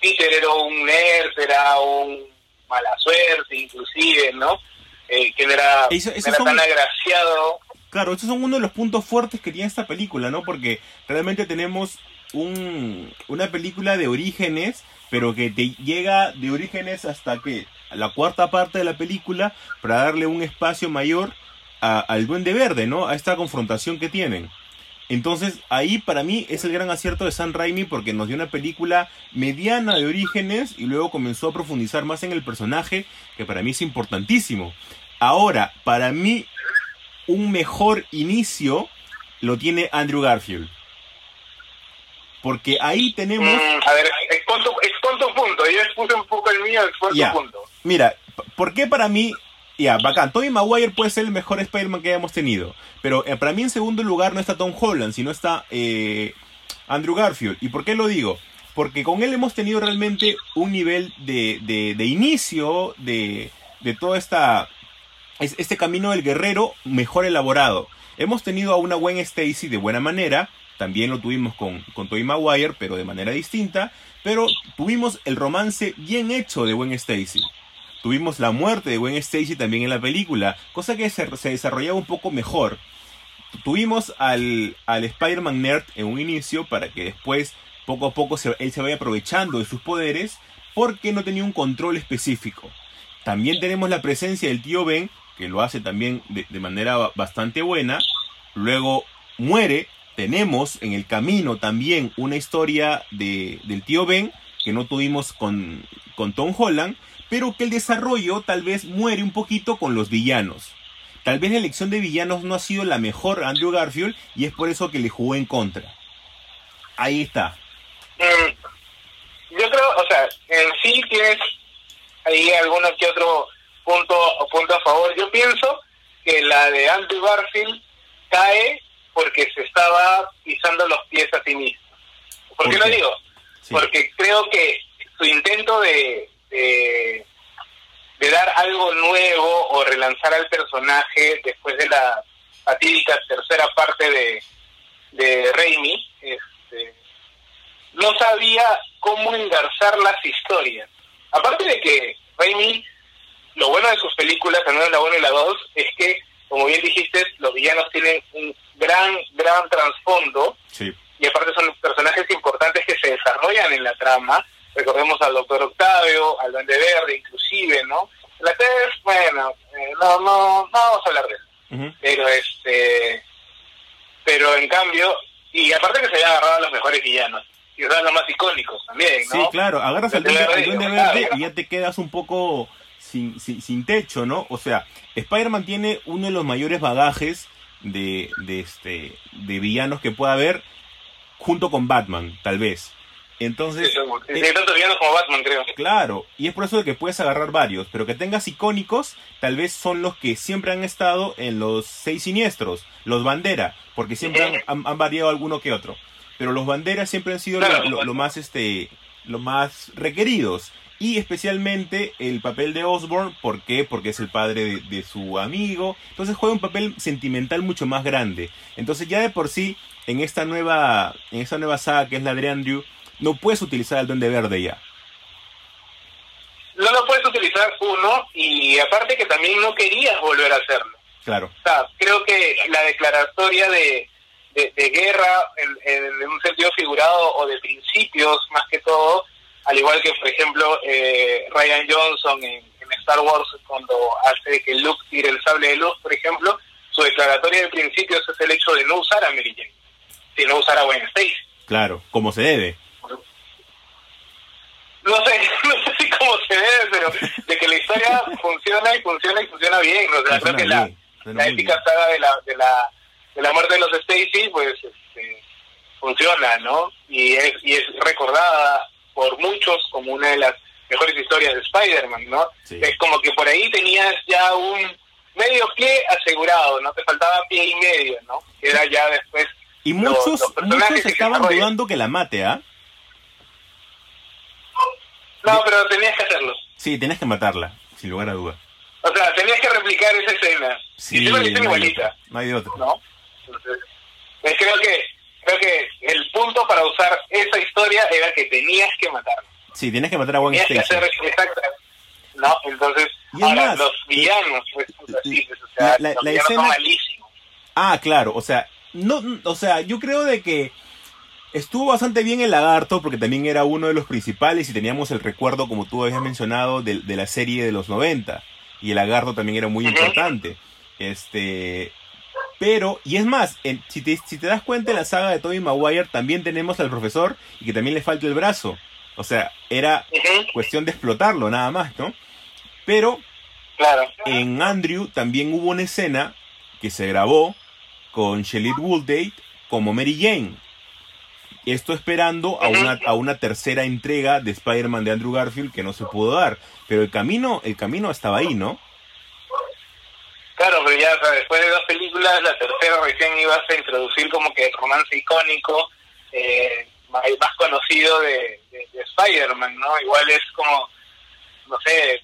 Peter era un nerd, era un mala suerte inclusive, ¿no? Eh, que no era, Eso- esos era son- tan agraciado. Claro, estos son uno de los puntos fuertes que tiene esta película, ¿no? Porque realmente tenemos un, una película de orígenes, pero que te llega de orígenes hasta que la cuarta parte de la película para darle un espacio mayor a- al Duende Verde, ¿no? A esta confrontación que tienen. Entonces, ahí para mí es el gran acierto de Sam Raimi porque nos dio una película mediana de orígenes y luego comenzó a profundizar más en el personaje, que para mí es importantísimo. Ahora, para mí, un mejor inicio lo tiene Andrew Garfield. Porque ahí tenemos... Mm, a ver, expon tu, punto. Yo expuse un poco el mío, expon punto. Mira, ¿por qué para mí... Ya, bacán, Tobey Maguire puede ser el mejor Spider-Man que hayamos tenido. Pero eh, para mí en segundo lugar no está Tom Holland, sino está eh, Andrew Garfield. ¿Y por qué lo digo? Porque con él hemos tenido realmente un nivel de, de, de inicio de, de toda esta... es- este camino del guerrero mejor elaborado. Hemos tenido a una Gwen Stacy de buena manera, también lo tuvimos con, con Tobey Maguire, pero de manera distinta, pero tuvimos el romance bien hecho de Gwen Stacy. Tuvimos la muerte de Gwen Stacy también en la película, cosa que se, desarrollaba un poco mejor. Tuvimos al, al Spider-Man Nerd en un inicio para que después, poco a poco, él se vaya aprovechando de sus poderes porque no tenía un control específico. También tenemos la presencia del tío Ben, que lo hace también de, de manera ba- bastante buena. Luego muere. Tenemos en el camino también una historia de, del tío Ben, que no tuvimos con, con Tom Holland, pero que el desarrollo tal vez muere un poquito con los villanos. Tal vez la elección de villanos no ha sido la mejor a Andrew Garfield y es por eso que le jugó en contra. Ahí está. Mm, yo creo, o sea, en sí tienes ahí alguno que otro punto, punto a favor. Yo pienso que la de Andrew Garfield cae porque se estaba pisando los pies a sí mismo. ¿Por, ¿Por qué lo digo? Sí. Porque creo que su intento de, de, de dar algo nuevo o relanzar al personaje después de la fatídica tercera parte de, de Raimi, este, no sabía cómo engarzar las historias. Aparte de que Raimi, lo bueno de sus películas, al menos la 1 y la 2, es que, como bien dijiste, los villanos tienen un gran, gran trasfondo Sí. y aparte son personajes importantes que se desarrollan en la trama. Recordemos al Doctor Octavio, al Duende Verde, inclusive, ¿no? La 3, bueno, Eh, no, no, no vamos a hablar de eso. Pero este, pero en cambio, y aparte que se había agarrado a los mejores villanos, y eran los más icónicos también, ¿no? Sí, claro, agarras al duende, al Duende Verde, verde claro. y ya te quedas un poco sin, sin, sin techo, ¿no? O sea, Spider-Man tiene uno de los mayores bagajes de, de, este, de villanos que pueda haber junto con Batman, tal vez. Entonces, eh, tanto villanos como Batman, creo. Claro, y es por eso de que puedes agarrar varios, pero que tengas icónicos, tal vez son los que siempre han estado en los seis siniestros, los bandera, porque siempre han, han- han variado alguno que otro. Pero los banderas siempre han sido lo- Claro. lo, lo más este lo más requeridos. Y especialmente el papel de Osborn, ¿por qué? Porque es el padre de, de su amigo. Entonces juega un papel sentimental mucho más grande. Entonces ya de por sí, en esta nueva, en esta nueva saga que es la de Andrew, no puedes utilizar al Duende Verde ya. No lo puedes utilizar uno, y aparte que también no querías volver a hacerlo. Claro. O sea, creo que la declaratoria de, de, de guerra en, un sentido figurado o de principios más que todo, al igual que por ejemplo eh, Ryan Johnson en, en Star Wars cuando hace que Luke tire el sable de luz, por ejemplo, su declaratoria de principios es el hecho de no usar a Mary Jane, sino usar a Gwen Stacy. Claro, como se debe. No sé, no sé si cómo se debe, pero de que la historia funciona y funciona y funciona bien. O sea, creo que la, la épica saga de la, de la de la muerte de los Stacy, pues este, funciona, ¿no? Y es, y es recordada por muchos como una de las mejores historias de Spider-Man, ¿no? Sí. Es como que por ahí tenías ya un medio pie asegurado, ¿no? Te faltaba pie y medio, ¿no? Era ya después... Y muchos, los personajes muchos estaban dudando que la mate, ¿ah? No, pero tenías que hacerlo. Sí, tenés que matarla, sin lugar a duda. O sea, tenías que replicar esa escena. Sí, y no hay igualita. otra, no hay otra. ¿no? Entonces, pues creo que creo que el punto para usar esa historia era que tenías que matarlo. Sí, tenés que matar a Gwen Tenías que Stacy. hacer exacto. ¿No? Entonces, Y ahora, más, los villanos, pues, así, pues, o la- sea, la- los la villanos escena- son malísimos. Ah, claro, o sea, no, o sea, yo creo de que estuvo bastante bien el lagarto porque también era uno de los principales y teníamos el recuerdo, como tú habías mencionado, de, de la serie de los 90 y el lagarto también era muy importante. Este, pero, y es más, en- si, te, si te das cuenta en la saga de Tobey Maguire también tenemos al profesor y que también le falta el brazo. O sea, era cuestión de explotarlo nada más, ¿no? Pero Claro. en Andrew también hubo una escena que se grabó con Shailene Woodley como Mary Jane. Esto esperando a una, a una tercera entrega de Spider-Man de Andrew Garfield que no se pudo dar. Pero el camino, el camino estaba ahí, ¿no? Claro, pero ya o sea, después de dos películas, la tercera recién ibas a introducir como que el romance icónico eh, más conocido de, de- de Spider-Man, ¿no? Igual es como, no sé,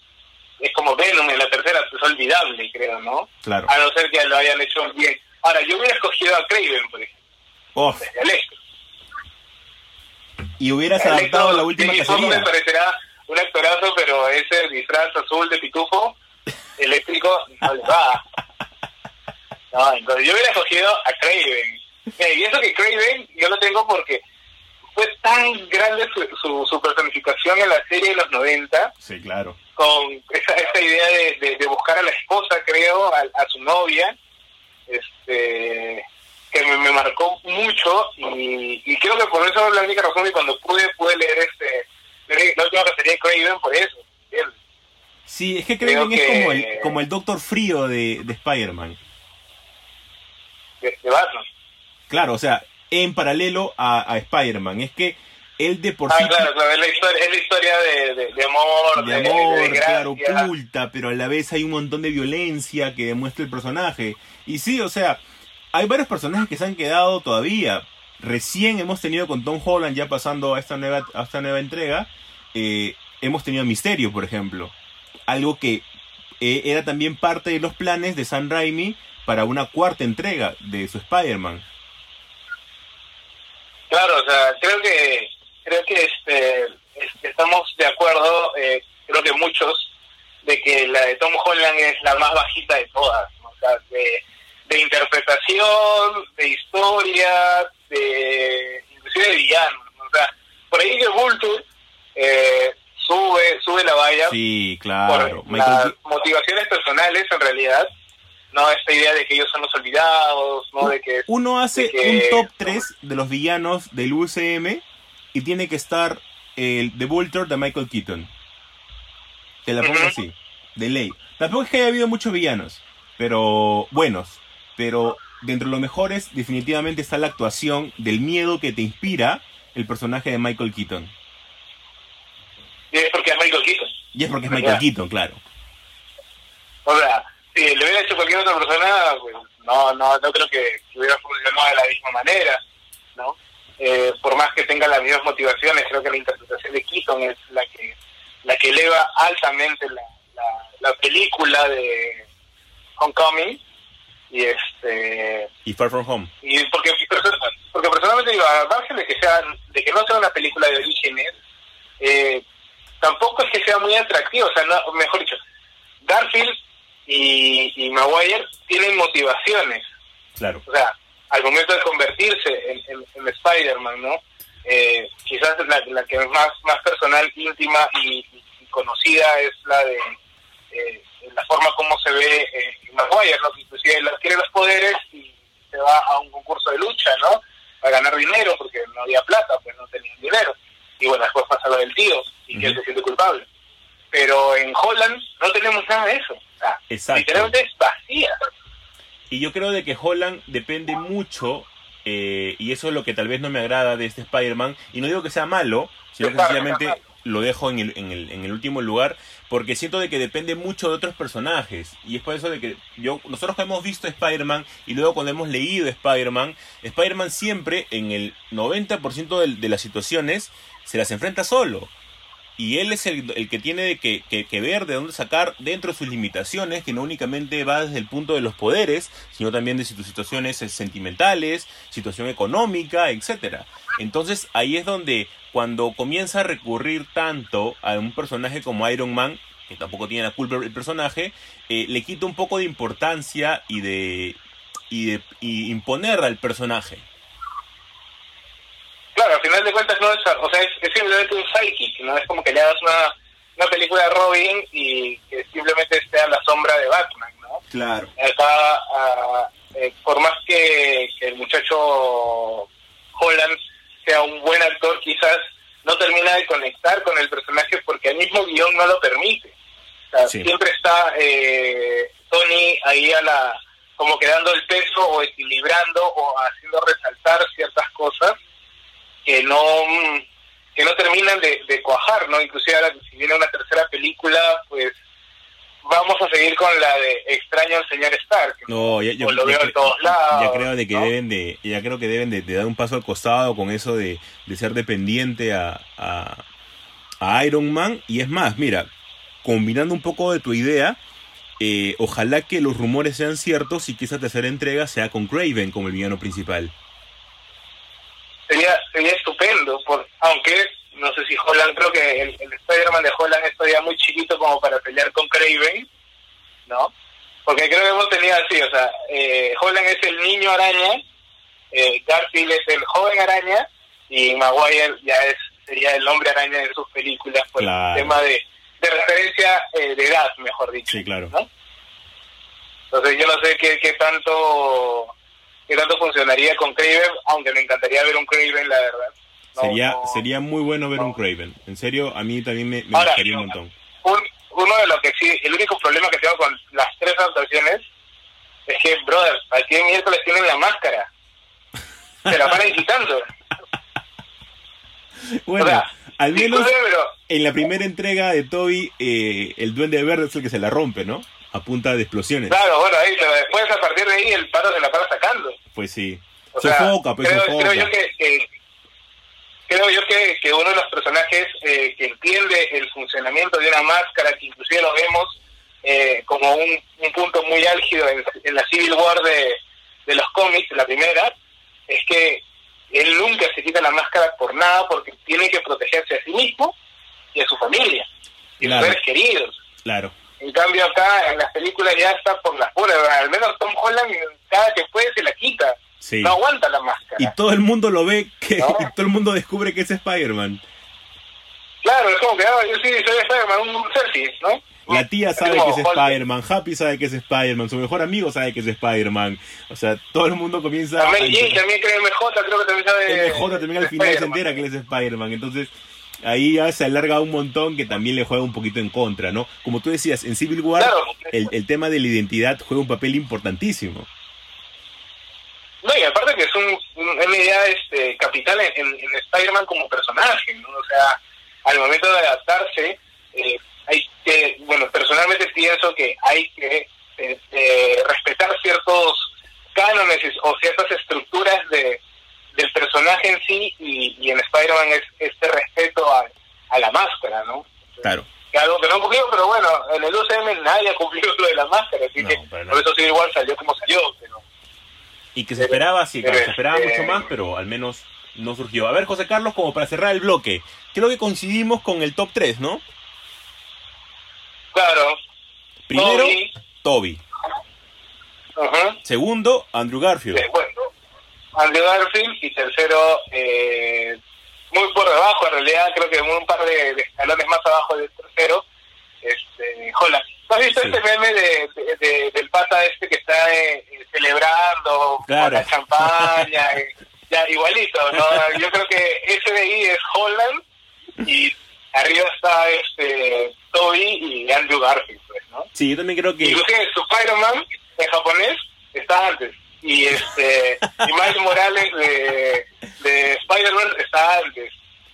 es como Venom en la tercera, es olvidable, creo, ¿no? Claro. A no ser que lo hayan hecho bien. Ahora, yo hubiera escogido a Craven, por ejemplo, Electro. Y hubieras Electro, adaptado la última Foxx me cacería. parecerá un actorazo, pero ese disfraz azul de pitufo eléctrico no le va. No, entonces yo hubiera escogido a Craven. Y eso que Craven yo lo tengo porque fue tan grande su, su, su personificación en la serie de los 90 Sí, claro. con esa, esa idea de, de- de buscar a la esposa, creo, a, a su novia, este que me, me marcó mucho y, y creo que por eso es la única razón que cuando pude pude leer este leer la última serie de Craven por eso ¿entiendes? Sí, es que Creo Kraven es que- como el, como el Doctor Frío de, de Spider-Man. de, de Batman Claro, o sea, en paralelo a, a Spider-Man. Es que él de por ah sí claro, claro es la historia es la historia de, de, de amor de amor, de, claro, oculta, pero a la vez hay un montón de violencia que demuestra el personaje. Y sí, o sea, hay varios personajes que se han quedado todavía. Recién hemos tenido con Tom Holland, ya pasando a esta nueva, a esta nueva entrega, eh, hemos tenido Misterio, por ejemplo. Algo que eh, era también parte de los planes de Sam Raimi para una cuarta entrega de su Spider-Man. Claro, o sea, creo que creo que este, este, estamos de acuerdo, eh, creo que muchos, de que la de Tom Holland es la más bajita de todas, o sea, de, de interpretación, de historia, de inclusive de villano. ¿no? O sea, por ahí que Vulture, eh, sube, sube la valla Sí, por claro. Michael las motivaciones personales en realidad. No esta idea de que ellos son los olvidados, no de que Uno hace que- un top 3 de los villanos del UCM y tiene que estar el The Vulture de Michael Keaton. Te la pongo así, de ley. Tampoco es que haya habido muchos villanos, pero buenos. Pero dentro de los mejores definitivamente está la actuación del miedo que te inspira el personaje de Michael Keaton. y es porque es Michael Keaton. Y es porque es Michael. Keaton, claro. O sea, si le hubiera hecho cualquier otra persona, pues no, no, no creo que, que hubiera funcionado de la misma manera, ¿no? Eh, por más que tenga las mismas motivaciones, creo que la interpretación de Keaton es la que la que eleva altamente la, la, la película de Homecoming y este Y Far From Home. y porque porque personalmente digo al margen de que sea de que no sea una película de orígenes eh, tampoco es que sea muy atractivo o sea no, mejor dicho Garfield y, y Maguire tienen motivaciones Claro. o sea al momento de convertirse en, en- en Spider-Man no eh, quizás la, la que es más más personal íntima y, y conocida es la de eh, la forma como se ve eh, Maguire, ¿no? Que inclusive él adquiere los poderes y se va a un concurso de lucha, ¿no? A ganar dinero porque no había plata, pues no tenían dinero. Y bueno, después pasa lo del tío y que él se siente culpable. Pero en Holland no tenemos nada de eso. O sea, Exacto. literalmente es vacía. Y yo creo de que Holland depende mucho, eh, y eso es lo que tal vez no me agrada de este Spider-Man, y no digo que sea malo, sino que sencillamente lo dejo en el, en, el, en el último lugar, porque siento de que depende mucho de otros personajes, y es por eso de que yo nosotros que hemos visto Spider-Man, y luego cuando hemos leído Spider-Man, Spider-Man siempre en el 90% de, de las situaciones se las enfrenta solo. Y él es el, que tiene que, que- ver de dónde sacar dentro de sus limitaciones, que no únicamente va desde el punto de los poderes, sino también de sus situaciones eh, sentimentales, situación económica, etcétera. Entonces ahí es donde cuando comienza a recurrir tanto a un personaje como Iron Man, que tampoco tiene la culpa el personaje, eh, le quita un poco de importancia y de, y de y imponer al personaje. Final de cuentas no es, o sea, es, es simplemente un sidekick, ¿no? Es como que le hagas una, una película de Robin y que simplemente esté a la sombra de Batman, ¿no? Claro. Acá, ah, eh, por más que, que el muchacho Holland sea un buen actor, quizás no termina de conectar con el personaje porque el mismo guion no lo permite. O sea, Sí. Siempre está eh, Tony ahí a la como que dando el peso o equilibrando o haciendo resaltar ciertas cosas que no que no terminan de, de cuajar, ¿no? Inclusive ahora si viene una tercera película, pues vamos a seguir con la de extraño al señor Stark. No, ya, yo, O lo ya veo cre- en todos lados, ya creo de que ¿no? deben de, ya creo que deben de, de dar un paso al costado con eso de, de ser dependiente a, a, a Iron Man. Y es más, mira, combinando un poco de tu idea, eh, ojalá que los rumores sean ciertos y que esa tercera entrega sea con Craven como el villano principal. Sería sería estupendo por aunque no sé si Holland creo que el, el Spider-Man de Holland es todavía muy chiquito como para pelear con Craven no porque creo que hemos tenido así o sea eh, Holland es el niño araña eh, Garfield es el joven araña y Maguire ya es sería el hombre araña de sus películas por Claro. el tema de, de referencia eh, de edad mejor dicho Sí, claro. ¿no? entonces yo no sé qué, qué tanto qué tanto funcionaría con Craven aunque me encantaría ver un Craven la verdad No, sería, no. sería muy bueno ver no. un Craven. En serio, a mí también me, me Ahora, gustaría un montón. un- uno de los que sí, el único problema que tengo con las tres adaptaciones es que, brother, aquí en miércoles tienen la máscara. Se la van quitando. Bueno, o sea, al menos disculpe, pero en la primera entrega de Toby, eh, el duende verde es el que se la rompe, ¿no? A punta de explosiones. claro, bueno, ahí, pero después a partir de ahí el paro se la para sacando. Pues sí. O sea, Sofoca, pues creo, sofoca. creo yo que, que- creo yo que, que uno de los personajes eh, que entiende el funcionamiento de una máscara, que inclusive lo vemos eh, como un, un punto muy álgido en, en la Civil War de, de los cómics, la primera, es que él nunca se quita la máscara por nada porque tiene que protegerse a sí mismo y a su familia y a Claro. sus seres queridos. Claro. En cambio acá en las películas ya está por las puras, al menos Tom Holland cada que puede se la quita, Sí. no aguanta la máscara. Y todo el mundo lo ve, que, No. y todo el mundo descubre que es Spider-Man. Claro, es como que, ah, yo sí soy Spider-Man, un selfie, ¿no? La tía sabe que es. Spider-Man, Happy sabe que es Spider-Man, su mejor amigo sabe que es Spider-Man. O sea, todo el mundo comienza a... Jay, también creo MJ, creo que también sabe. MJ también al final se entera que él es Spider-Man. Entonces, ahí ya se alarga un montón que también le juega un poquito en contra, ¿no? Como tú decías, en Civil War, Claro. el, el tema de la identidad juega un papel importantísimo. No, y aparte que es un, un- una idea este, capital en, en- en Spider-Man como personaje, ¿no? O sea, al momento de adaptarse, eh, hay que, bueno, personalmente pienso que hay que eh, eh, respetar ciertos cánones o ciertas estructuras de, del personaje en sí, y, y en Spider-Man es este respeto a, a la máscara, ¿no? Claro. Que algo que no cumplió, pero bueno, en el UCM nadie ha cumplido lo de la máscara, así No, que por eso sí igual salió como salió, pero... Y que se esperaba, sí, claro, se esperaba mucho eh, más, pero al menos no surgió. A ver, José Carlos, como para cerrar el bloque, creo que coincidimos con el top 3, ¿no? Claro, Primero, Toby. Segundo, Andrew Garfield. Eh, bueno, Andrew Garfield y tercero, eh, muy por debajo, en realidad creo que un par de, de escalones más abajo del tercero, este, Holland. ¿Tú has visto Sí. este meme de, de- de- del pata este que está eh, eh, celebrando Claro. con la champaña? eh, ya, igualito, ¿no? Yo creo que ese de ahí es Holland y arriba está este Toby y Andrew Garfield, pues, ¿no? Sí, yo también creo que... Inclusive su Spider-Man en japonés está antes. Y este y Miles Morales de, de Spider-Man está antes.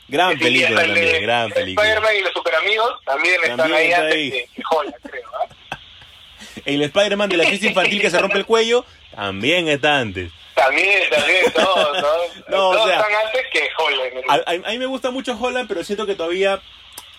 Gran Y película el de también, gran película. Spider-Man y los superamigos también están También ahí está antes ahí. que, que Holland, creo. ¿ah? El Spider-Man de la crisis infantil que se rompe el cuello también está antes. También, también, todos, ¿no? No, o todos sea, están antes que Holland. A, a- a mí me gusta mucho Holland, pero siento que todavía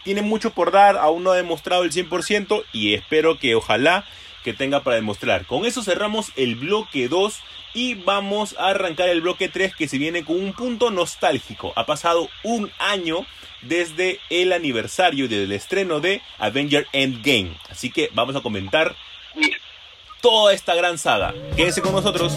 tiene mucho por dar, aún no ha demostrado el 100% y espero que ojalá que tenga para demostrar. Con eso cerramos el bloque 2 y vamos a arrancar el bloque 3 que se viene con un punto nostálgico. Ha pasado un año desde el aniversario del estreno de Avenger Endgame, así que vamos a comentar toda esta gran saga. Quédense con nosotros.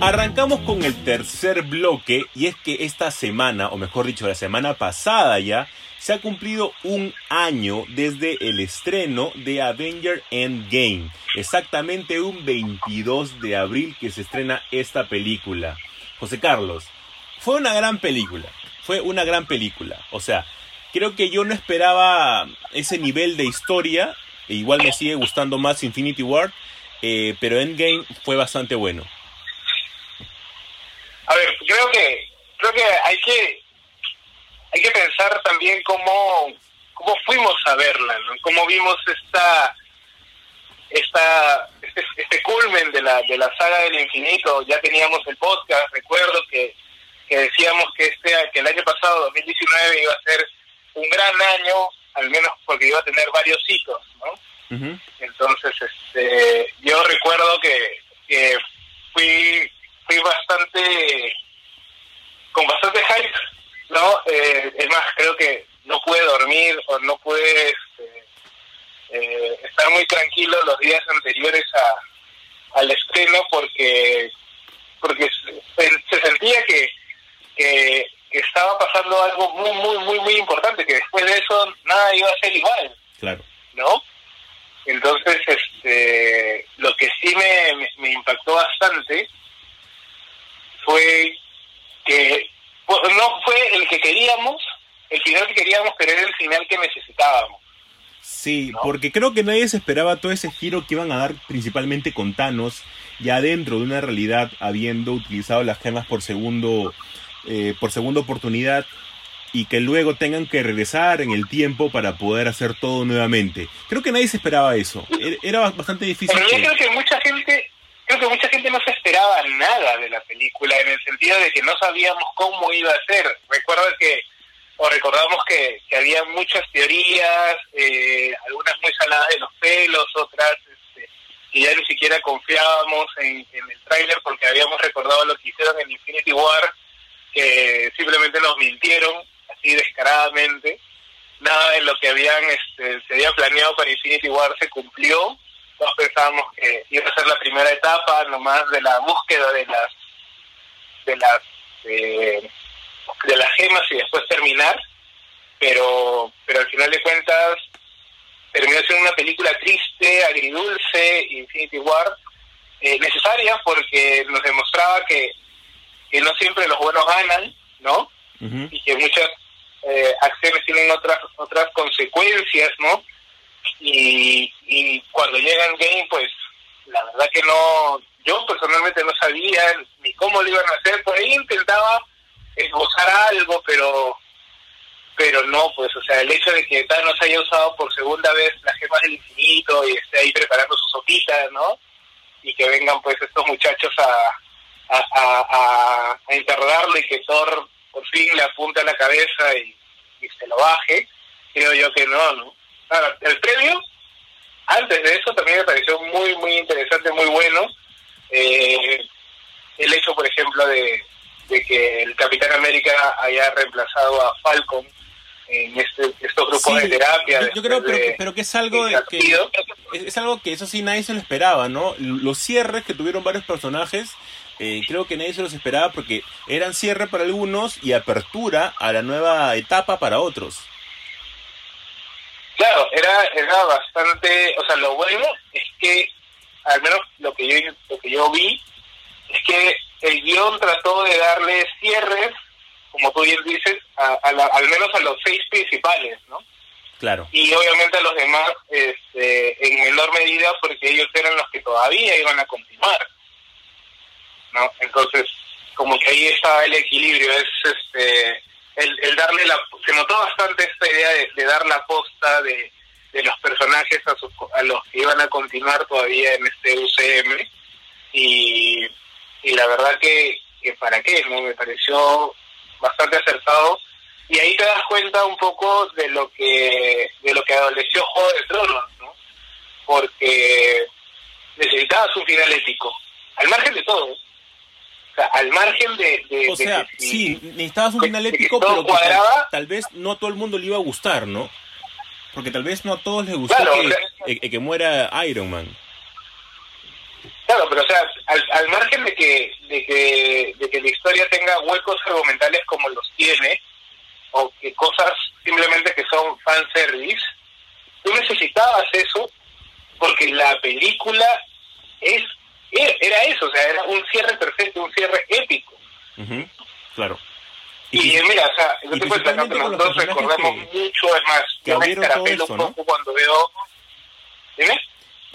Arrancamos con el tercer bloque y es que esta semana, o mejor dicho, la semana pasada ya, se ha cumplido un año desde el estreno de Avenger Endgame. Exactamente un 22 de abril que se estrena esta película. José Carlos, fue una gran película. Fue una gran película. O sea, creo que yo no esperaba ese nivel de historia. e igual me sigue gustando más Infinity War. eh, pero Endgame fue bastante bueno. A ver, creo que creo que hay que hay que pensar también cómo cómo fuimos a verla, ¿no? Cómo vimos esta esta este, este culmen de la de la saga del infinito. Ya teníamos el podcast, recuerdo que que decíamos que este que el año pasado 2019 iba a ser un gran año, al menos porque iba a tener varios hitos, ¿no? Entonces, este, yo recuerdo que, que fui, fui bastante, con bastante hype, ¿no? Eh, es más, creo que no pude dormir o no pude este, eh, estar muy tranquilo los días anteriores a, al estreno porque porque se, se sentía que, que, que estaba pasando algo muy, muy, muy, muy importante, que después de eso nada iba a ser igual. Claro. ¿no? Entonces, este, lo que sí me, me, me impactó bastante fue que pues, no fue el que queríamos, el final que queríamos, pero era el final que necesitábamos. Sí, ¿No? porque creo que nadie se esperaba todo ese giro que iban a dar principalmente con Thanos, ya dentro de una realidad habiendo utilizado las gemas por segundo, eh, por segunda oportunidad y que luego tengan que regresar en el tiempo para poder hacer todo nuevamente. Creo que nadie se esperaba eso. Era- Era bastante difícil. Pero yo que- creo que mucha gente, creo que mucha gente no se esperaba nada de la película, en el sentido de que no sabíamos cómo iba a ser. Recuerda que, o recordamos que, que había muchas teorías, eh, algunas muy saladas de los pelos, otras este, que ya ni siquiera confiábamos en, en el tráiler porque habíamos recordado lo que hicieron en Infinity War, que simplemente nos mintieron así descaradamente. Nada de lo que habían este, se había planeado para Infinity War se cumplió. Todos pensábamos que iba a ser la primera etapa nomás de la búsqueda de las de las eh, de las gemas y después terminar, pero pero al final de cuentas terminó siendo una película triste, agridulce, Infinity War, eh, necesaria porque nos demostraba que, que no siempre los buenos ganan, ¿no? Y que muchas eh, acciones tienen otras otras consecuencias, ¿no? Y, y cuando llega en game, pues la verdad que no, yo personalmente no sabía ni cómo lo iban a hacer, por ahí intentaba esbozar algo, pero pero no, pues, o sea, el hecho de que Thanos haya usado por segunda vez las gemas del infinito y esté ahí preparando su sopita, ¿no? Y que vengan, pues, estos muchachos a, a, a, a, y que Thor por fin le apunte a la cabeza y, y se lo baje, creo yo que no, ¿no? Ahora, el previo, antes de eso, también me pareció muy, muy interesante, muy bueno. Eh, el hecho, por ejemplo, de, de que el Capitán América haya reemplazado a Falcon en este, estos grupos Sí, de terapia. yo, yo creo pero, de- que- pero que es algo de que es algo que eso sí nadie se lo esperaba, ¿no? Los cierres que tuvieron varios personajes, eh, creo que nadie se los esperaba porque eran cierre para algunos y apertura a la nueva etapa para otros. Claro, era, era bastante, o sea, lo bueno es que, al menos lo que yo, lo que yo vi, es que el guion trató de darle cierres, como tú bien dices, a, a la- al menos a los seis principales, ¿no? Claro. Y obviamente a los demás este, en menor medida porque ellos eran los que todavía iban a continuar, ¿no? Entonces, como que ahí estaba el equilibrio, es este el, darle la se notó bastante esta idea de, dar la posta de, los personajes a, a los que iban a continuar todavía en este UCM y, la verdad que, para qué no me pareció bastante acertado. Y ahí te das cuenta un poco de lo que de lo que adoleció Juego de Tronos no porque necesitabas un final épico al margen de todo o sea al margen de, de- O de sea, si- sí, necesitabas un final de épico, pero tal, vez no a todo el mundo le iba a gustar, ¿no? Porque tal vez no a todos les gustó Claro, que, o sea- que muera Iron Man. Claro, pero o sea, al, al margen de que, de que de que la historia tenga huecos argumentales como los tiene, o que cosas simplemente que son fanservice, tú necesitabas eso porque la película es era, era eso, o sea, era un cierre perfecto, un cierre épico. Claro. Y, eh, mira, o sea, yo te cuento que personajes recordamos que- mucho, es más, que yo me escarapelo un ¿no? poco cuando veo... ¿Dime?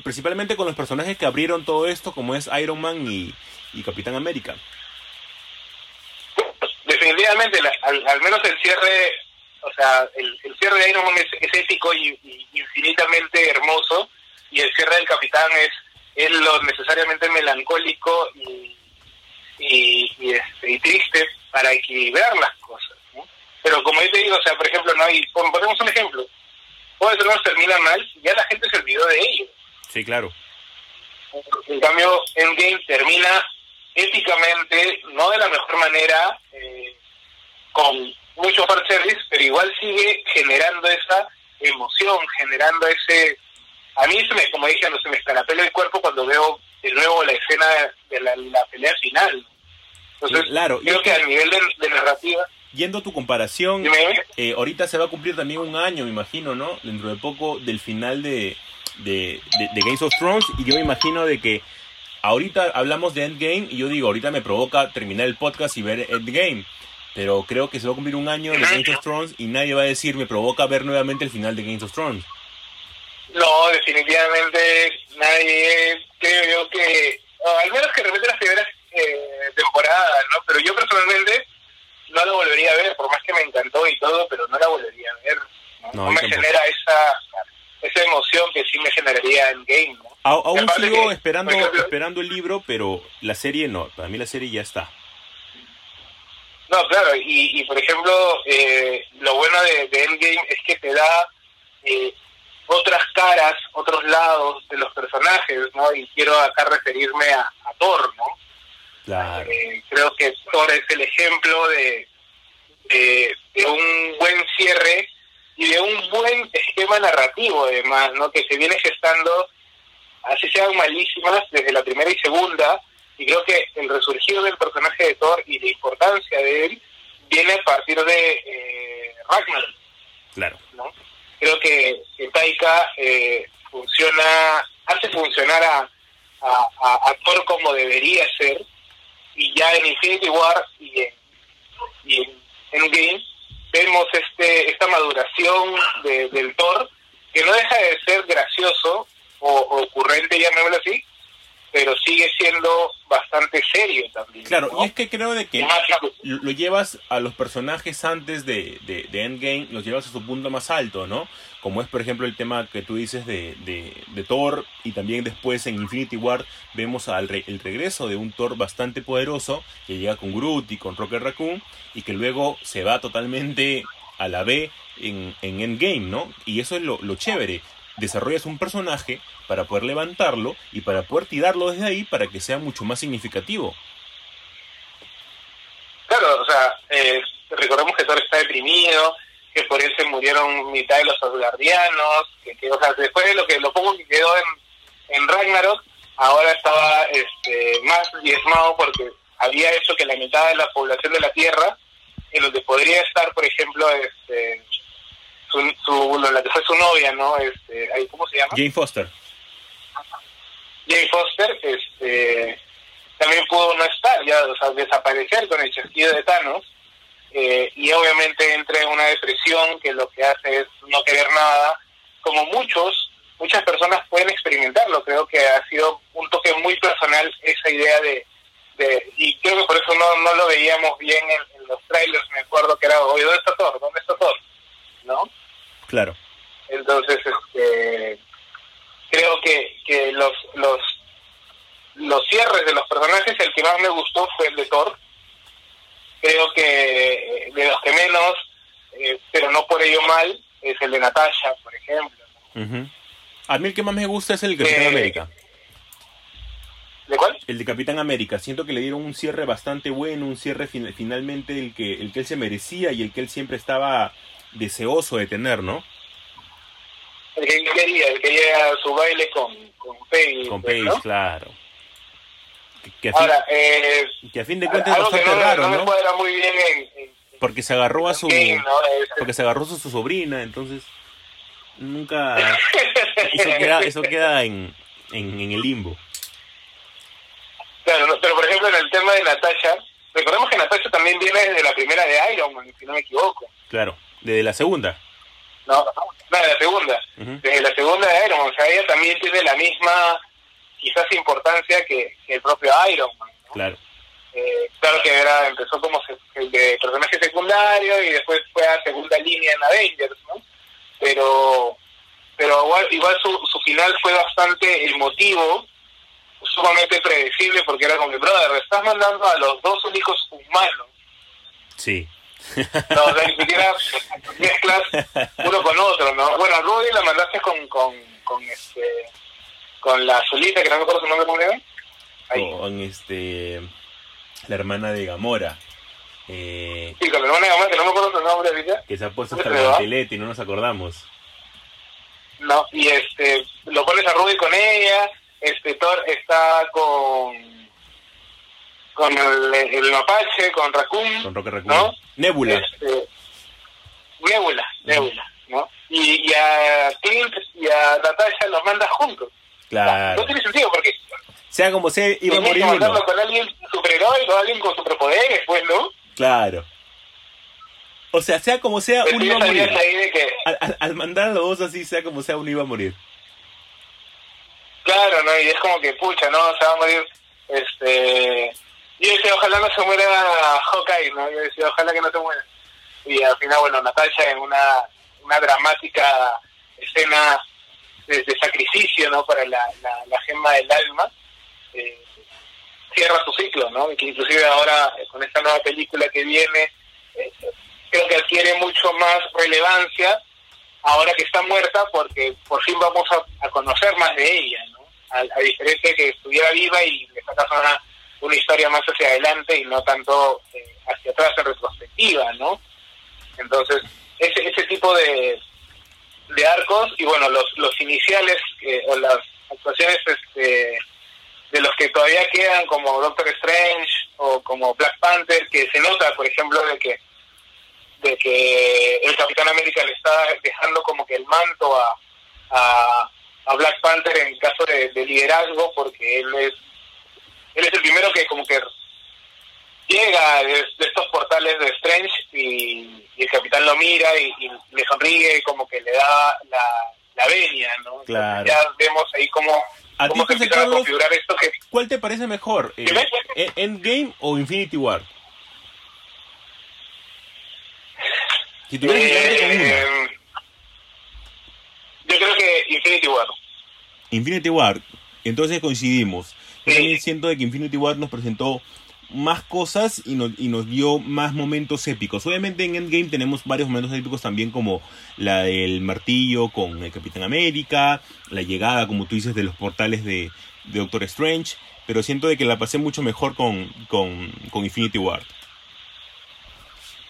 Principalmente con los personajes que abrieron todo esto, como es Iron Man y, y Capitán América. definitivamente la- al, al menos el cierre o sea el, el cierre de Iron Man es, es épico y, y infinitamente hermoso y el cierre del Capitán es es lo necesariamente melancólico y y, y, este, y triste para equilibrar las cosas ¿no? pero como yo te digo o sea por ejemplo no hay pon- ponemos un ejemplo Juego de Tronos termina mal y ya la gente se olvidó de ello Sí, claro. en cambio, Endgame termina éticamente, no de la mejor manera, eh, con mucho fanservice, pero igual sigue generando esa emoción, generando ese... A mí, se me, como dije, no se me escarapela el cuerpo cuando veo de nuevo la escena de la, la pelea final. Entonces, Claro, creo que que- a nivel de, de narrativa... Yendo a tu comparación, eh, ahorita se va a cumplir también un año, me imagino, ¿no? Dentro de poco del final de, de, de, de Games of Thrones. Y yo me imagino de que ahorita hablamos de Endgame y yo digo, ahorita me provoca terminar el podcast y ver Endgame. Pero creo que se va a cumplir un año de Games of Thrones y nadie va a decir, me provoca ver nuevamente el final de Games of Thrones. No, definitivamente nadie, creo yo que, al menos que de repente las primeras eh, temporadas, ¿no? Pero yo personalmente no la volvería a ver, por más que me encantó y todo, pero no la volvería a ver. No, No, No yo me tampoco. genera esa esa emoción que sí me generaría en game, ¿no? A- aún sigo que, esperando, ejemplo- esperando el libro, pero la serie no. Para mí la serie ya está. No, claro, y, y por ejemplo, eh, lo bueno de, de Endgame es que te da eh, otras caras, otros lados de los personajes, ¿no? Y quiero acá referirme a, a Thor, ¿no? Claro. Eh, creo que Thor es el ejemplo de, de, de un buen cierre y de un buen esquema narrativo, además, ¿no? Que se viene gestando, así sean malísimas, desde la primera y segunda, Y creo que el resurgir del personaje de Thor y la importancia de él viene a partir de eh, Ragnarok, Claro. ¿no? Creo que, Taika eh, funciona, hace funcionar a, a, como debería ser, y ya en Infinity War y en, y en vemos este esta maduración de- del Thor, que no deja de ser gracioso o, o ocurrente, llamémoslo así, pero sigue siendo bastante serio también. Claro, ¿no? y es que creo de que lo llevas a los personajes antes de, de, de Endgame, los llevas a su punto más alto, ¿no? Como es, por ejemplo, el tema que tú dices de, de, de Thor, y también después en Infinity War vemos al re- el regreso de un Thor bastante poderoso, que llega con Groot y con Rocket Raccoon, y que luego se va totalmente a la B en, en Endgame, ¿no? Y eso es lo, lo chévere. Desarrollas un personaje para poder levantarlo y para poder tirarlo desde ahí para que sea mucho más significativo. Claro, o sea, eh, recordemos que Thor está deprimido, que por él se murieron mitad de los asgardianos, que, que, o sea, después de lo que lo poco que quedó en, en Ragnarok, ahora estaba este, más diezmado porque había hecho que la mitad de la población de la Tierra, en donde podría estar, por ejemplo, este, su, su, la que fue su novia, ¿no? Este, ¿Cómo se llama? Jane Foster. Jane Foster, este, también pudo no estar, ya, o sea, desaparecer con el chasquido de Thanos, eh, y obviamente entra en una depresión que lo que hace es no querer nada, como muchos, muchas personas pueden experimentarlo, creo que ha sido un toque muy personal esa idea de, de y creo que por eso no, no lo veíamos bien en, en los trailers, me acuerdo que era, oye, ¿dónde está Thor? ¿Dónde está Thor? ¿No? Claro. Entonces, este, creo que, que los, los, los cierres de los personajes, el que más me gustó fue el de Thor. Creo que eh, de los que menos, eh, pero no por ello mal, es el de Natasha, por ejemplo. Ujú. A mí el que más me gusta es el de Capitán Eh, América. ¿De cuál? El de Capitán América. Siento que le dieron un cierre bastante bueno, un cierre fin- finalmente el que, el que él se merecía y el que él siempre estaba deseoso de tener, ¿no? El que quería, el que quería su baile con, con Peggy. Con pues, Paige, ¿no? claro. Que, que a fin, Ahora, eh, que a fin de cuentas es algo que bastante no, raro, no me ¿no? cuadra muy bien en, en- Porque se agarró a su... Porque se agarró a su, su sobrina, entonces... Nunca... Eso queda, eso queda en, en, en el limbo. Claro, no, pero por ejemplo en el tema de Natasha, recordemos que Natasha también viene desde la primera de Iron Man, si no me equivoco. Claro. Desde la segunda. No, no, la segunda. Desde la segunda de Iron Man, o sea, ella también tiene la misma, quizás importancia que, que el propio Iron Man. ¿no? Claro. Eh, claro que era, empezó como se- de personaje secundario y después fue a segunda línea en Avengers, ¿no? Pero, pero igual, igual su, su final fue bastante emotivo, sumamente predecible porque era como que, brother, estás mandando a los dos únicos humanos Sí. No, o sea, ni siquiera mezclas uno con otro, ¿no? Bueno, a Rudy la mandaste con, con, con este con la azulita, que no me acuerdo su nombre, ¿cómo? Ahí. Con este... La hermana de Gamora. Eh, Sí, con la hermana de mamá, que no me acuerdo su nombre ahorita. que se ha puesto ¿Cómo hasta el mantelete y no nos acordamos. No, y este, lo pones a Rudy con ella, este Thor está con con el, el mapache, con Raccoon, Con Rocket Raccoon. ¿no? Nebula. Este, Nebula, Nebula, ¿no? Y, y a Clint y a Natasha los mandas juntos. No Claro. tiene sentido porque Sea como sea, iba a morir mandarlo uno. con alguien superheroico, alguien con superpoderes, pues, ¿no? Claro. O sea, sea como sea, Pero uno iba a morir. que, Al, al- al mandar a los dos así, sea como sea, uno iba a morir. claro, ¿no? Y es como que, pucha, ¿no? Se va a morir, este... Yo decía, ojalá no se muera Hawkeye, ¿no? Yo decía, ojalá que no se muera. Y al final, bueno, Natasha en una, una dramática escena de, sacrificio, ¿no? Para la, la, gema del alma, eh, cierra su ciclo, ¿no? Y inclusive ahora, eh, con esta nueva película que viene, eh, creo que adquiere mucho más relevancia ahora que está muerta porque por fin vamos a, conocer más de ella, ¿no? A, a diferencia de que estuviera viva y le sacas una, una historia más hacia adelante y no tanto eh, hacia atrás en retrospectiva, ¿no? Entonces, ese, ese tipo de, de arcos y bueno, los, los iniciales eh, o las actuaciones este, de los que todavía quedan como Doctor Strange o como Black Panther, que se nota, por ejemplo, de que de que el Capitán América le está dejando como que el manto a, a, Black Panther en caso de liderazgo, porque él es él es el primero que como que llega de, de estos portales de Strange y, y el capitán lo mira y, y le sonríe como que le da la, la venia, ¿no? Claro. ya vemos ahí cómo, ¿A cómo ti, se empiezan a Carlos? configurar esto que ¿Cuál te parece mejor? eh. ¿E- ¿Endgame o Infinity War? Si. Eh, yo creo que Infinity War. Infinity War, entonces coincidimos. Yo también siento de que Infinity War nos presentó más cosas y nos, y nos dio más momentos épicos. Obviamente en Endgame tenemos varios momentos épicos también como la del martillo con el Capitán América, la llegada, como tú dices, de los portales de, de Doctor Strange, pero siento de que la pasé mucho mejor con, con, con Infinity War.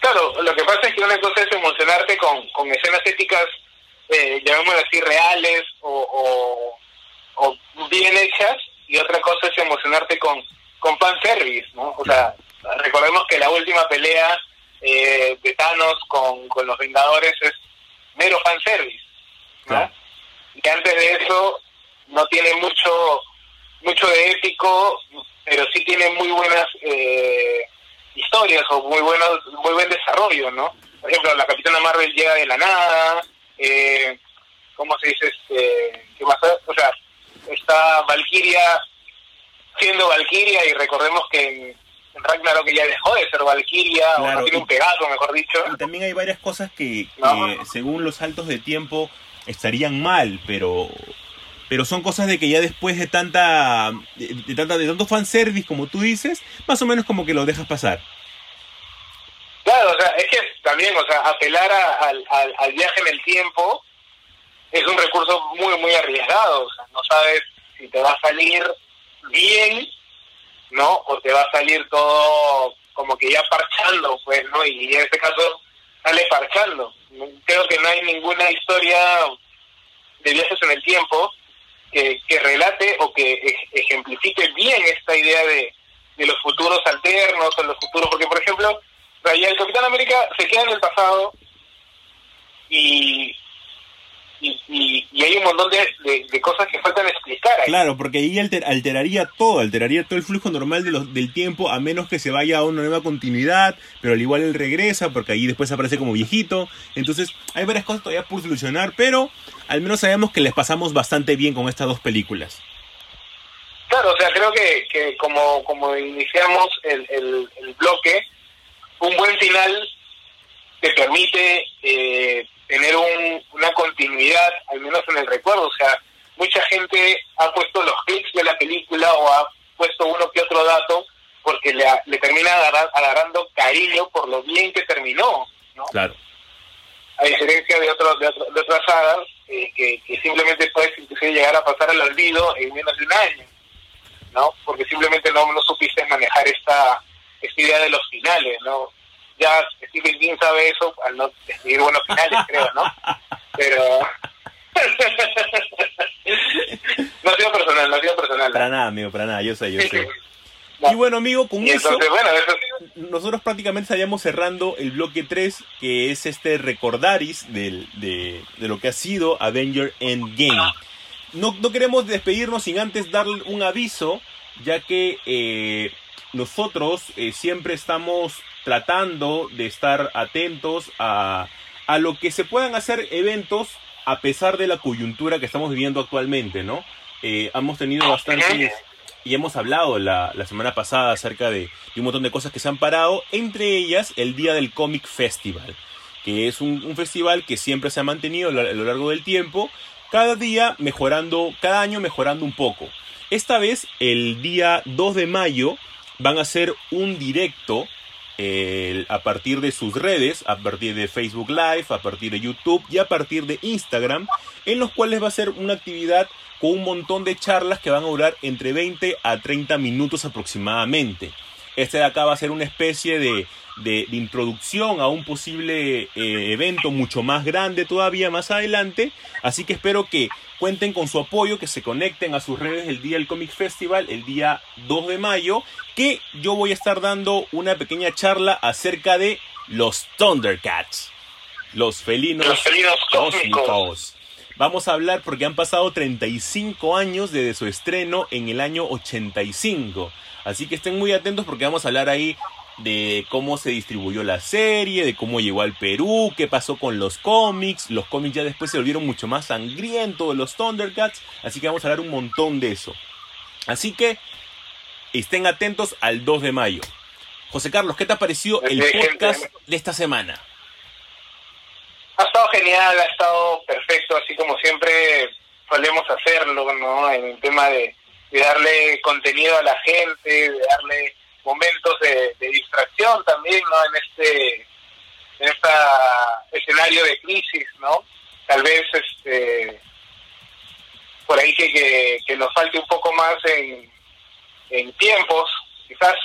Claro, lo que pasa es que una cosa es emocionarte con, con escenas éticas, eh, llamémoslo así, reales o, o, o bien hechas, y otra cosa es emocionarte con, con fanservice, ¿no? O sea, recordemos que la última pelea eh, de Thanos con, con los Vengadores es mero fanservice, ¿no? Claro. Y antes de eso no tiene mucho mucho de épico, pero sí tiene muy buenas eh, historias o muy buenos muy buen desarrollo, ¿no? Por ejemplo, la Capitana Marvel llega de la nada, eh, ¿cómo se dice? Este, ¿qué más? O sea, está Valkyria siendo Valkyria y recordemos que en, Ragnarok ya dejó de ser Valkyria o no tiene un pegazo, mejor dicho. Y también hay varias cosas que, según los saltos de tiempo estarían mal, pero pero son cosas de que ya después de tanta de, de tanta de tanto fanservice como tú dices, más o menos como que lo dejas pasar. Claro, o sea, es que también, o sea, apelar a- al, al, al viaje en el tiempo es un recurso muy, muy arriesgado. O sea, no sabes si te va a salir bien, ¿no? O te va a salir todo como que ya parchando, pues, ¿no? Y en este caso sale parchando. Creo que no hay ninguna historia de viajes en el tiempo que, relate o que ej- ejemplifique bien esta idea de, de los futuros alternos o los futuros, porque por ejemplo, el Capitán América se queda en el pasado y, y, y, y hay un montón de, de, de cosas que faltan explicar ahí. Claro, porque ahí alter- alteraría todo, alteraría todo el flujo normal de los, del tiempo, a menos que se vaya a una nueva continuidad, pero al igual él regresa, porque ahí después aparece como viejito. Entonces, hay varias cosas todavía por solucionar, pero al menos sabemos que les pasamos bastante bien con estas dos películas. Claro, o sea, creo que, que como, como iniciamos el, el, el bloque, un buen final te permite eh, tener un, una continuidad, al menos en el recuerdo. O sea, mucha gente ha puesto los clics de la película o ha puesto uno que otro dato porque le, le termina agarra- agarrando cariño por lo bien que terminó, ¿no? Claro. a diferencia de, otros de, otro- de otras sagas eh, que, que simplemente puedes llegar a pasar al olvido en menos de un año, ¿no? Porque simplemente no, no supiste manejar esta, esta idea de los finales, ¿no? Ya Stephen King sabe eso al no escribir buenos finales, creo, ¿no? Pero... no ha sido personal, no ha sido personal. Para nada, amigo, para nada, yo sé, yo sé. Y bueno, amigo, con eso... entonces, bueno, eso nosotros prácticamente estaríamos cerrando el bloque 3, que es este recordaris del- de, de lo que ha sido Avenger Endgame. No, no queremos despedirnos sin antes darle un aviso, ya que eh, nosotros eh, siempre estamos tratando de estar atentos a, a lo que se puedan hacer eventos a pesar de la coyuntura que estamos viviendo actualmente, ¿no? Eh, hemos tenido bastantes y hemos hablado la, la semana pasada acerca de, de un montón de cosas que se han parado, entre ellas el Día del Comic Festival, que es un, un festival que siempre se ha mantenido a lo, a lo largo del tiempo, cada día mejorando, cada año mejorando un poco. Esta vez, el día 2 de mayo, van a hacer un directo a partir de sus redes, a partir de Facebook Live, a partir de YouTube y a partir de Instagram, en los cuales va a ser una actividad con un montón de charlas que van a durar entre 20 a 30 minutos aproximadamente. Este de acá va a ser una especie de, de- de introducción a un posible eh, evento mucho más grande todavía más adelante. Así que espero que cuenten con su apoyo, que se conecten a sus redes el día del Comic Festival, el día 2 de mayo, que yo voy a estar dando una pequeña charla acerca de los Thundercats, los felinos, Los felinos cósmicos. Vamos a hablar porque han pasado 35 años desde su estreno en el año 85. Así que estén muy atentos porque vamos a hablar ahí de cómo se distribuyó la serie, de cómo llegó al Perú, qué pasó con los cómics. Los cómics ya después se volvieron mucho más sangrientos de los Thundercats. Así que vamos a hablar un montón de eso. Así que estén atentos al 2 de mayo. José Carlos, ¿qué te ha parecido el podcast de esta semana? Ha estado genial, ha estado perfecto, así como siempre solemos hacerlo, ¿no? En el tema de, de darle contenido a la gente, de darle momentos de, de distracción también, ¿no? En este en esta escenario de crisis, ¿no? Tal vez este por ahí que, que, que nos falte un poco más en, en tiempos, quizás,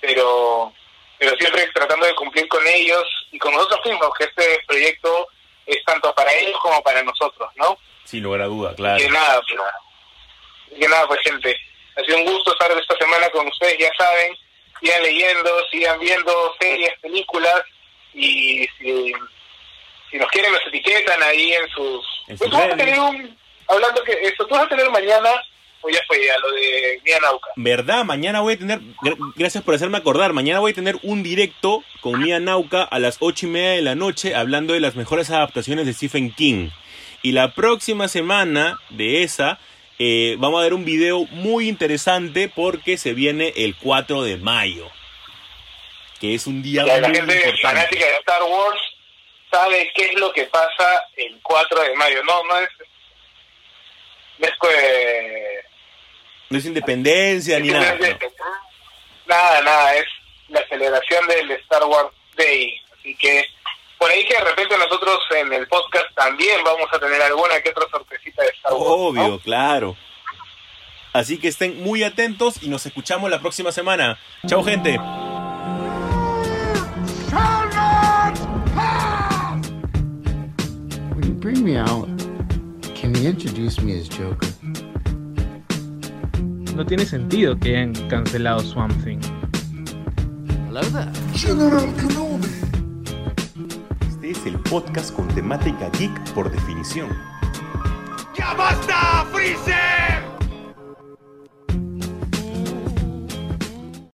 pero pero siempre tratando de cumplir con ellos y con nosotros mismos, que este proyecto es tanto para ellos como para nosotros, ¿no? Sin lugar a duda, Y claro. que nada, pues, y que nada, pues gente, ha sido un gusto estar esta semana con ustedes, ya saben, sigan leyendo, sigan viendo series, películas, y si, si nos quieren nos etiquetan ahí en sus... En Pues vas a tener un... Hablando que eso, tú vas a tener mañana, o ya fue ya, lo de Mía Nauca. ¿Verdad? Mañana voy a tener, gra- gracias por hacerme acordar, mañana voy a tener un directo con Mia Nauca a las ocho y media de la noche hablando de las mejores adaptaciones de Stephen King. Y la próxima semana de esa eh, vamos a ver un video muy interesante porque se viene el 4 de mayo. Que es un día la muy gente importante. fanática de Star Wars sabe qué es lo que pasa el 4 de mayo. No, no es... No es que... No es independencia ni nada. no. Nada, nada, es la celebración del Star Wars Day. Así que por ahí que de repente nosotros en el podcast también vamos a tener alguna que otra sorpresita de Star Wars. ¿no? Obvio, claro. Así que estén muy atentos y nos escuchamos la próxima semana. Chao gente. When you bring me out, can you introduce me as Joker? No tiene sentido que hayan cancelado Swamp Thing. Hello there. Este es el podcast con temática geek por definición. ¡Ya basta, Freezer!